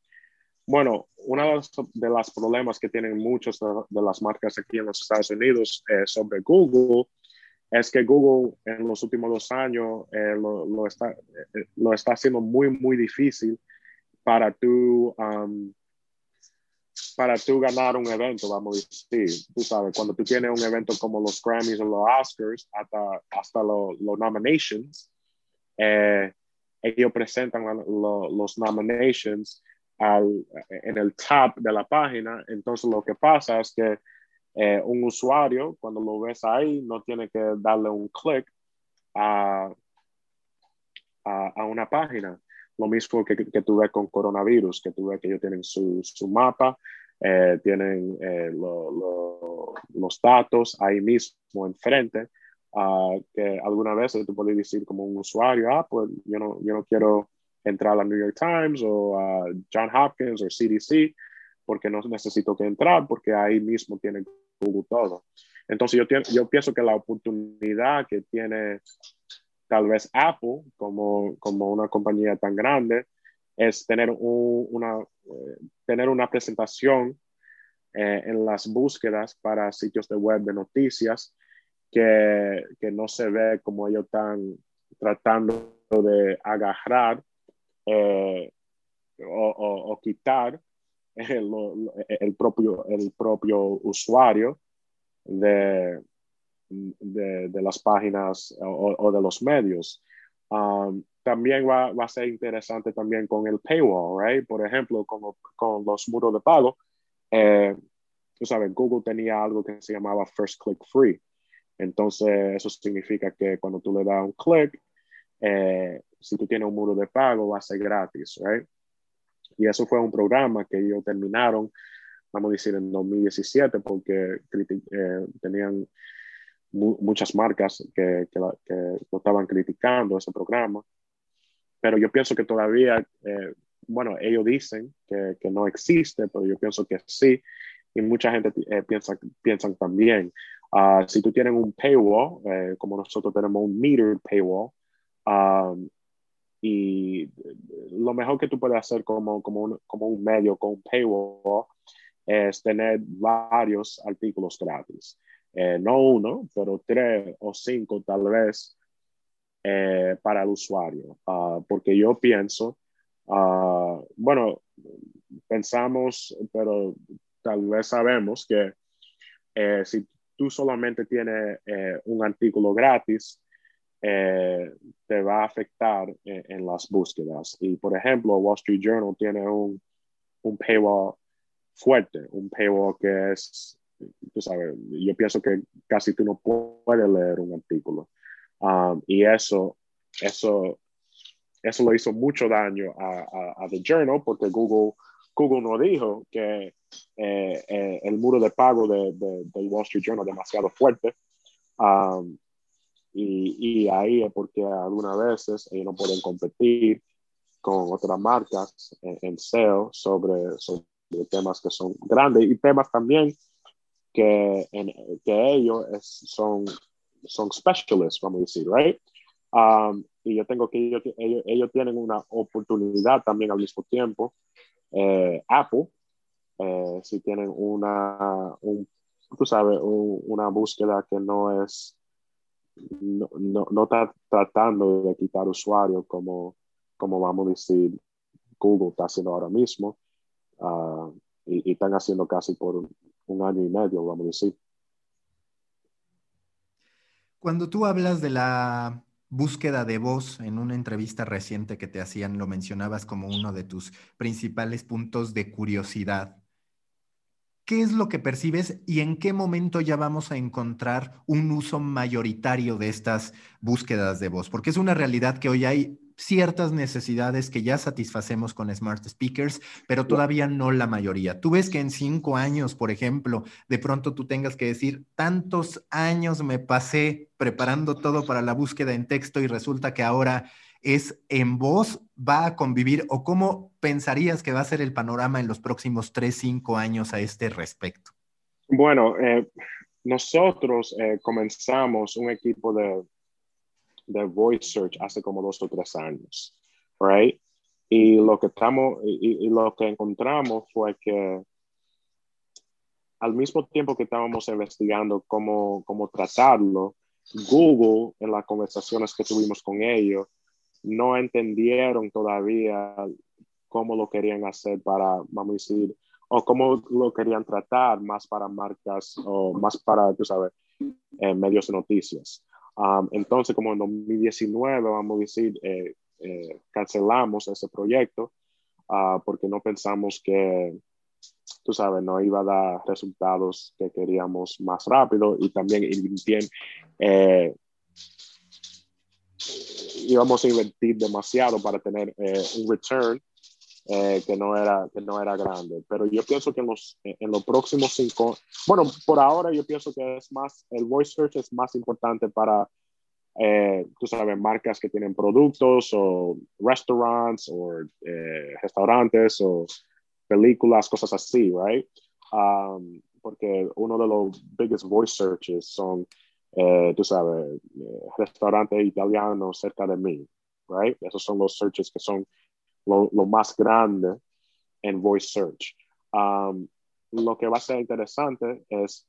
bueno, uno de los, problemas que tienen muchos de, las marcas aquí en los Estados Unidos eh, sobre Google es que Google en los últimos dos años eh, lo, lo, está, lo está haciendo muy, muy difícil para tú um, para tú ganar un evento, vamos a decir, tú sabes, cuando tú tienes un evento como los Grammys o los Oscars, hasta, hasta los nominations, eh, ellos presentan los nominations al, en el top de la página, entonces lo que pasa es que eh, un usuario, cuando lo ves ahí, no tiene que darle un clic a, a, a, una página. Lo mismo que, que, tú ves con coronavirus, que tú ves que ellos tienen su, su mapa eh, tienen eh, los datos ahí mismo enfrente, uh, que alguna vez tú puedes decir como un usuario, ah, pues yo no, yo no quiero entrar a New York Times o a John Hopkins o CDC porque no necesito que entrar porque ahí mismo tiene Google todo. Entonces yo, yo pienso que la oportunidad que tiene tal vez Apple como, como una compañía tan grande es tener, un, una, eh, tener una presentación eh, en las búsquedas para sitios de web de noticias que, que no se ve como ellos están tratando de agarrar eh, o, quitar el, el, propio, el propio usuario de, de, las páginas o, de los medios. Um, también va, a ser interesante también con el paywall, right? Por ejemplo, con, los muros de pago, eh, tú sabes, Google tenía algo que se llamaba First Click Free. Entonces, eso significa que cuando tú le das un click, eh, si tú tienes un muro de pago, va a ser gratis, right? Y eso fue un programa que ellos terminaron, vamos a decir, en 2017, porque eh, tenían muchas marcas que, que, que, lo estaban criticando ese programa pero yo pienso que todavía, eh, bueno, ellos dicen que, que, no existe, pero yo pienso que sí, y mucha gente eh, piensa piensan también. Uh, si tú tienes un paywall, eh, como nosotros tenemos un metered paywall, um, y lo mejor que tú puedes hacer como, como, un, como un medio con un paywall es tener varios artículos gratis. Eh, no uno, pero tres o cinco tal vez eh, para el usuario, uh, porque yo pienso, uh, bueno, pensamos, pero tal vez sabemos que eh, si tú solamente tienes un artículo gratis, te va a afectar en, en, las búsquedas. Y por ejemplo, Wall Street Journal tiene un, un paywall fuerte, un paywall que es, tú sabes, yo pienso que casi tú no puedes leer un artículo. Um, y eso, eso, eso lo hizo mucho daño a, a, The Journal porque Google, Google no dijo que eh, eh, el muro de pago de, de, del Wall Street Journal es demasiado fuerte. Um, y, y, ahí es porque algunas veces ellos no pueden competir con otras marcas en, en SEO sobre, sobre, temas que son grandes y temas también que, en, que ellos es, son son specialists, vamos a decir, right? Um, y yo tengo que ellos, ellos, tienen una oportunidad también al mismo tiempo. Eh, Apple, eh, si tienen una, un, tú sabes, una búsqueda que no es, no, no, no, está tratando de quitar usuarios como, como vamos a decir, Google está haciendo ahora mismo ah, y, están haciendo casi por un, año y medio, vamos a decir. Cuando tú hablas de la búsqueda de voz en una entrevista reciente que te hacían, lo mencionabas como uno de tus principales puntos de curiosidad. ¿Qué es lo que percibes y en qué momento ya vamos a encontrar un uso mayoritario de estas búsquedas de voz? Porque es una realidad que hoy hay ciertas necesidades que ya satisfacemos con smart speakers, pero todavía no la mayoría. Tú ves que en cinco años, por ejemplo, de pronto tú tengas que decir, tantos años me pasé preparando todo para la búsqueda en texto y resulta que ahora es en voz, va a convivir o cómo pensarías que va a ser el panorama en los próximos tres, cinco años a este respecto? Bueno, eh, nosotros eh, comenzamos un equipo de de Voice Search hace como dos o tres años, right? Y lo que estamos, y, lo que encontramos fue que al mismo tiempo que estábamos investigando cómo, cómo tratarlo, Google, en las conversaciones que tuvimos con ellos, no entendieron todavía cómo lo querían hacer para, vamos a decir, o cómo lo querían tratar más para marcas o más para, tú sabes, eh, medios de noticias. Um, entonces, como en 2019, vamos a decir, eh, eh, cancelamos ese proyecto uh, porque no pensamos que, tú sabes, no iba a dar resultados que queríamos más rápido y también eh, íbamos a invertir demasiado para tener eh, un return eh, que, no era, que no era grande. Pero yo pienso que en los, en los próximos cinco, bueno, por ahora yo pienso que es más, el voice search es más importante para, eh, tú sabes, marcas que tienen productos o restaurants o eh, restaurantes o películas, cosas así, right? Um, porque uno de los biggest voice searches son, tú sabes, restaurantes italianos cerca de mí, right? Esos son los searches que son lo, más grande en voice search. Um, lo que va a ser interesante es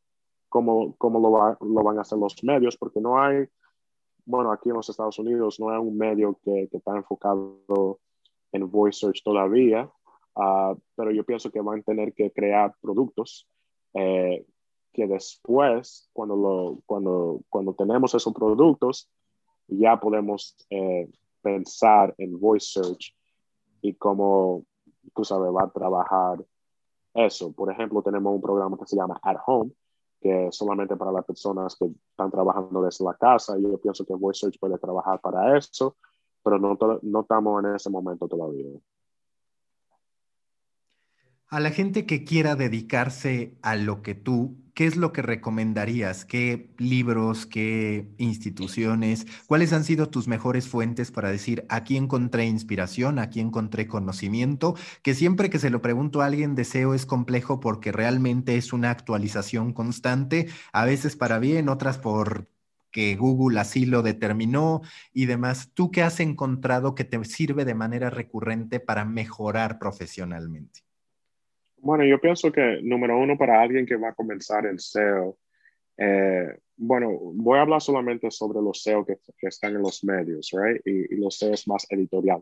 cómo, cómo lo, van a hacer los medios, porque no hay, bueno, aquí en los Estados Unidos no hay un medio que, que está enfocado en voice search todavía, uh, pero yo pienso que van a tener que crear productos eh, que después, cuando, lo, cuando, cuando tenemos esos productos, ya podemos eh, pensar en voice search y cómo, tú sabes, va a trabajar eso. Por ejemplo, tenemos un programa que se llama At Home, que es solamente para las personas que están trabajando desde la casa. Y yo pienso que Voice Search puede trabajar para eso, pero no, no estamos en ese momento todavía. A la gente que quiera dedicarse a lo que tú, ¿qué es lo que recomendarías? ¿Qué libros, qué instituciones? ¿Cuáles han sido tus mejores fuentes para decir, aquí encontré inspiración, aquí encontré conocimiento? Que siempre que se lo pregunto a alguien, deseo es complejo porque realmente es una actualización constante, a veces para bien, otras por que Google así lo determinó y demás. ¿Tú qué has encontrado que te sirve de manera recurrente para mejorar profesionalmente? Bueno, yo pienso que número uno para alguien que va a comenzar en SEO, eh, bueno, voy a hablar solamente sobre los SEO que, están en los medios, right? Y, los SEO es más editorial.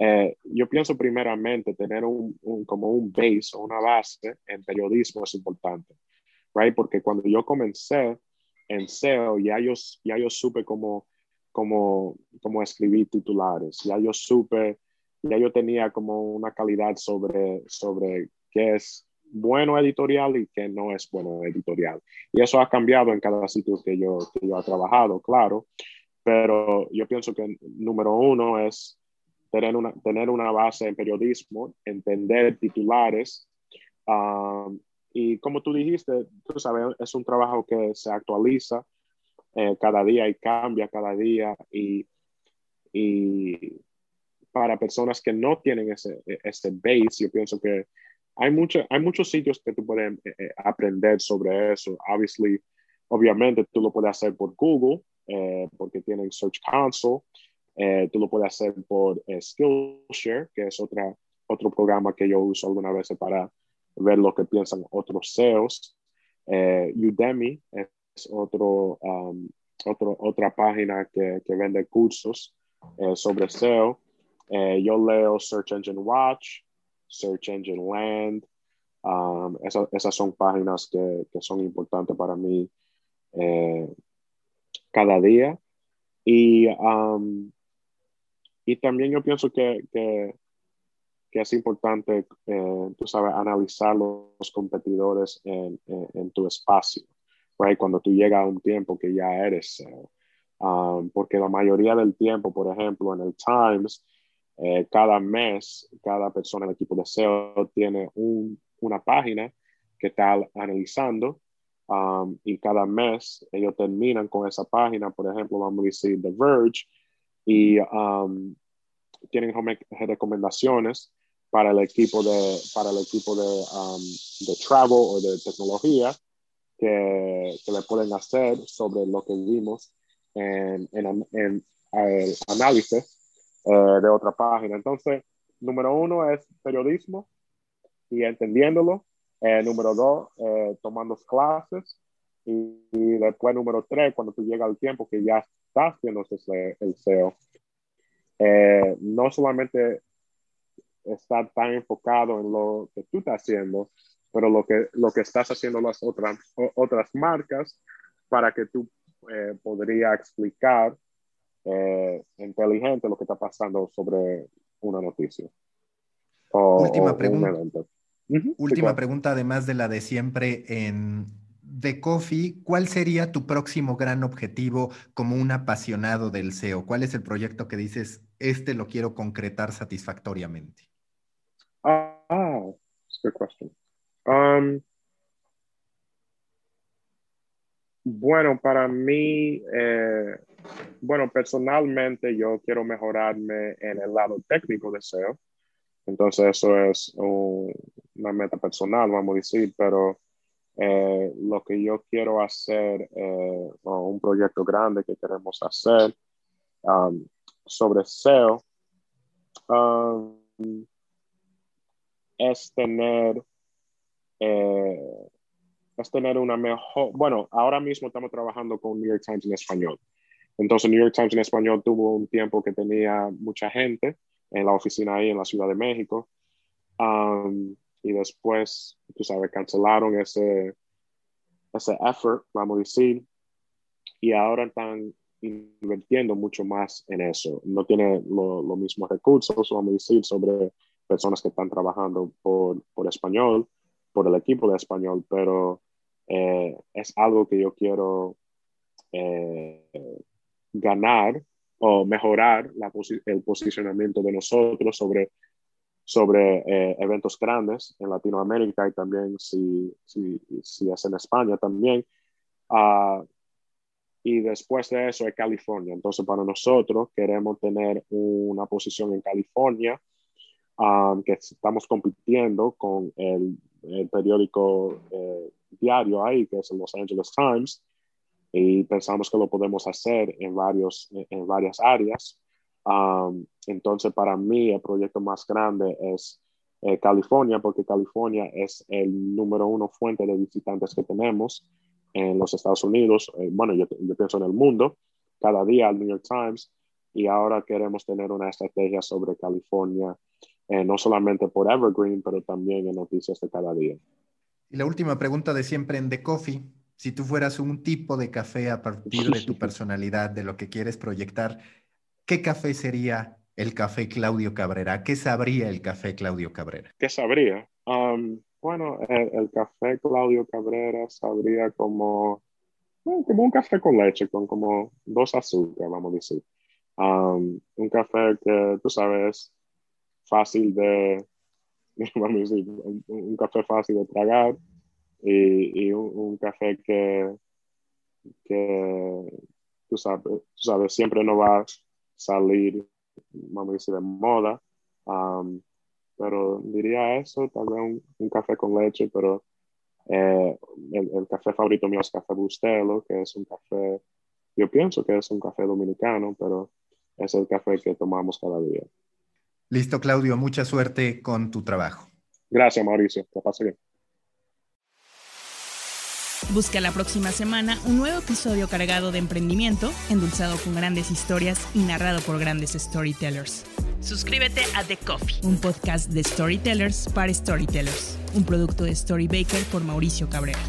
Eh, yo pienso primeramente tener un, como un base o una base en periodismo es importante, right? Porque cuando yo comencé en SEO, ya yo, ya yo supe cómo, cómo, cómo escribir titulares, ya yo supe, ya yo tenía como una calidad sobre, sobre qué es bueno editorial y qué no es bueno editorial. Y eso ha cambiado en cada sitio que yo, que yo he trabajado, claro, pero yo pienso que número uno es tener una, tener una base en periodismo, entender titulares. Um, y como tú dijiste, tú sabes, es un trabajo que se actualiza eh, cada día y cambia cada día. Y, y para personas que no tienen ese, ese base, yo pienso que hay, mucho, hay muchos sitios que tú puedes eh, eh, aprender sobre eso. Obviously, obviamente tú lo puedes hacer por Google, eh, porque tienen Search Console. tú lo puedes hacer por Skillshare, que es otra, otro programa que yo uso alguna vez para ver lo que piensan otros SEOs. Udemy es otro, um, otro, otra página que, que vende cursos sobre SEO. Eh, yo leo Search Engine Watch, Search Engine Land. Um, esas son páginas que, que, son importantes para mí eh, cada día. Y, um, y también yo pienso que, que, que es importante, eh, tú sabes, analizar los competidores en, en, tu espacio, right? Cuando tú llegas a un tiempo que ya eres um, porque la mayoría del tiempo, por ejemplo, en el Times, eh, cada mes, cada persona del equipo de SEO tiene una página que está analizando um, y cada mes ellos terminan con esa página, por ejemplo, vamos a decir The Verge, y um, tienen recomendaciones para el equipo de, para el equipo de, um, de travel o de tecnología que, que, le pueden hacer sobre lo que vimos en, en, en el análisis eh, de otra página. Entonces, número uno es periodismo y entendiéndolo. Eh, número dos, eh, tomando clases. Y, después, número tres, cuando tú llegas al tiempo que ya estás haciendo el SEO, no solamente estar tan enfocado en lo que tú estás haciendo, pero lo que, lo que estás haciendo las otras, otras marcas para que tú eh, podría explicar eh, inteligente lo que está pasando sobre una noticia. última pregunta. Última pregunta, además de la de siempre en The Coffee, ¿cuál sería tu próximo gran objetivo como un apasionado del SEO? ¿Cuál es el proyecto que dices, este lo quiero concretar satisfactoriamente? Ah, oh, good question. Um, bueno, para mí, eh, bueno, personalmente yo quiero mejorarme en el lado técnico de SEO. Entonces eso es una meta personal, vamos a decir, pero eh, lo que yo quiero hacer, eh, o un proyecto grande que queremos hacer um, sobre SEO, um, es tener, eh, tener una mejor, bueno, ahora mismo estamos trabajando con New York Times en español. Entonces, New York Times en español tuvo un tiempo que tenía mucha gente en la oficina ahí en la Ciudad de México. Um, y después, tú sabes, cancelaron ese, ese effort, vamos a decir, y ahora están invirtiendo mucho más en eso. No tiene los mismos recursos, vamos a decir, sobre personas que están trabajando por, por español, por el equipo de español, pero eh, es algo que yo quiero eh, ganar o mejorar el posicionamiento de nosotros sobre, sobre eh, eventos grandes en Latinoamérica y también si, si, si es en España también. Uh, y después de eso es California. Entonces, para nosotros queremos tener una posición en California, um, que estamos compitiendo con el, periódico diario ahí, que es el Los Angeles Times, y pensamos que lo podemos hacer en, varios, en varias áreas. Um, entonces, para mí, el proyecto más grande es eh, California, porque California es el número uno fuente de visitantes que tenemos en los Estados Unidos. Eh, bueno, yo, yo, pienso en el mundo, cada día el New York Times, y ahora queremos tener una estrategia sobre California, eh, no solamente por Evergreen, pero también en noticias de cada día. Y la última pregunta de siempre en The Coffee si tú fueras un tipo de café a partir de tu personalidad, de lo que quieres proyectar, ¿qué café sería el café Claudio Cabrera? ¿Qué sabría el café Claudio Cabrera? ¿Qué sabría? Um, bueno, el, café Claudio Cabrera sabría como, como un café con leche, con como dos azúcares, vamos a decir. Um, un café que, tú sabes, fácil de, decir, un café fácil de tragar, y, un, café que, que tú, sabes, tú sabes, siempre no va a salir, vamos a decir, de moda. Um, pero diría eso, tal vez un, café con leche, pero eh, el, café favorito mío es Café Bustelo, que es un café, yo pienso que es un café dominicano, pero es el café que tomamos cada día. Listo, Claudio, mucha suerte con tu trabajo. Gracias, Mauricio, que pase bien. Busca la próxima semana un nuevo episodio cargado de emprendimiento, endulzado con grandes historias y narrado por grandes storytellers. Suscríbete a The Coffee, un podcast de storytellers para storytellers, un producto de Storybaker por Mauricio Cabrera.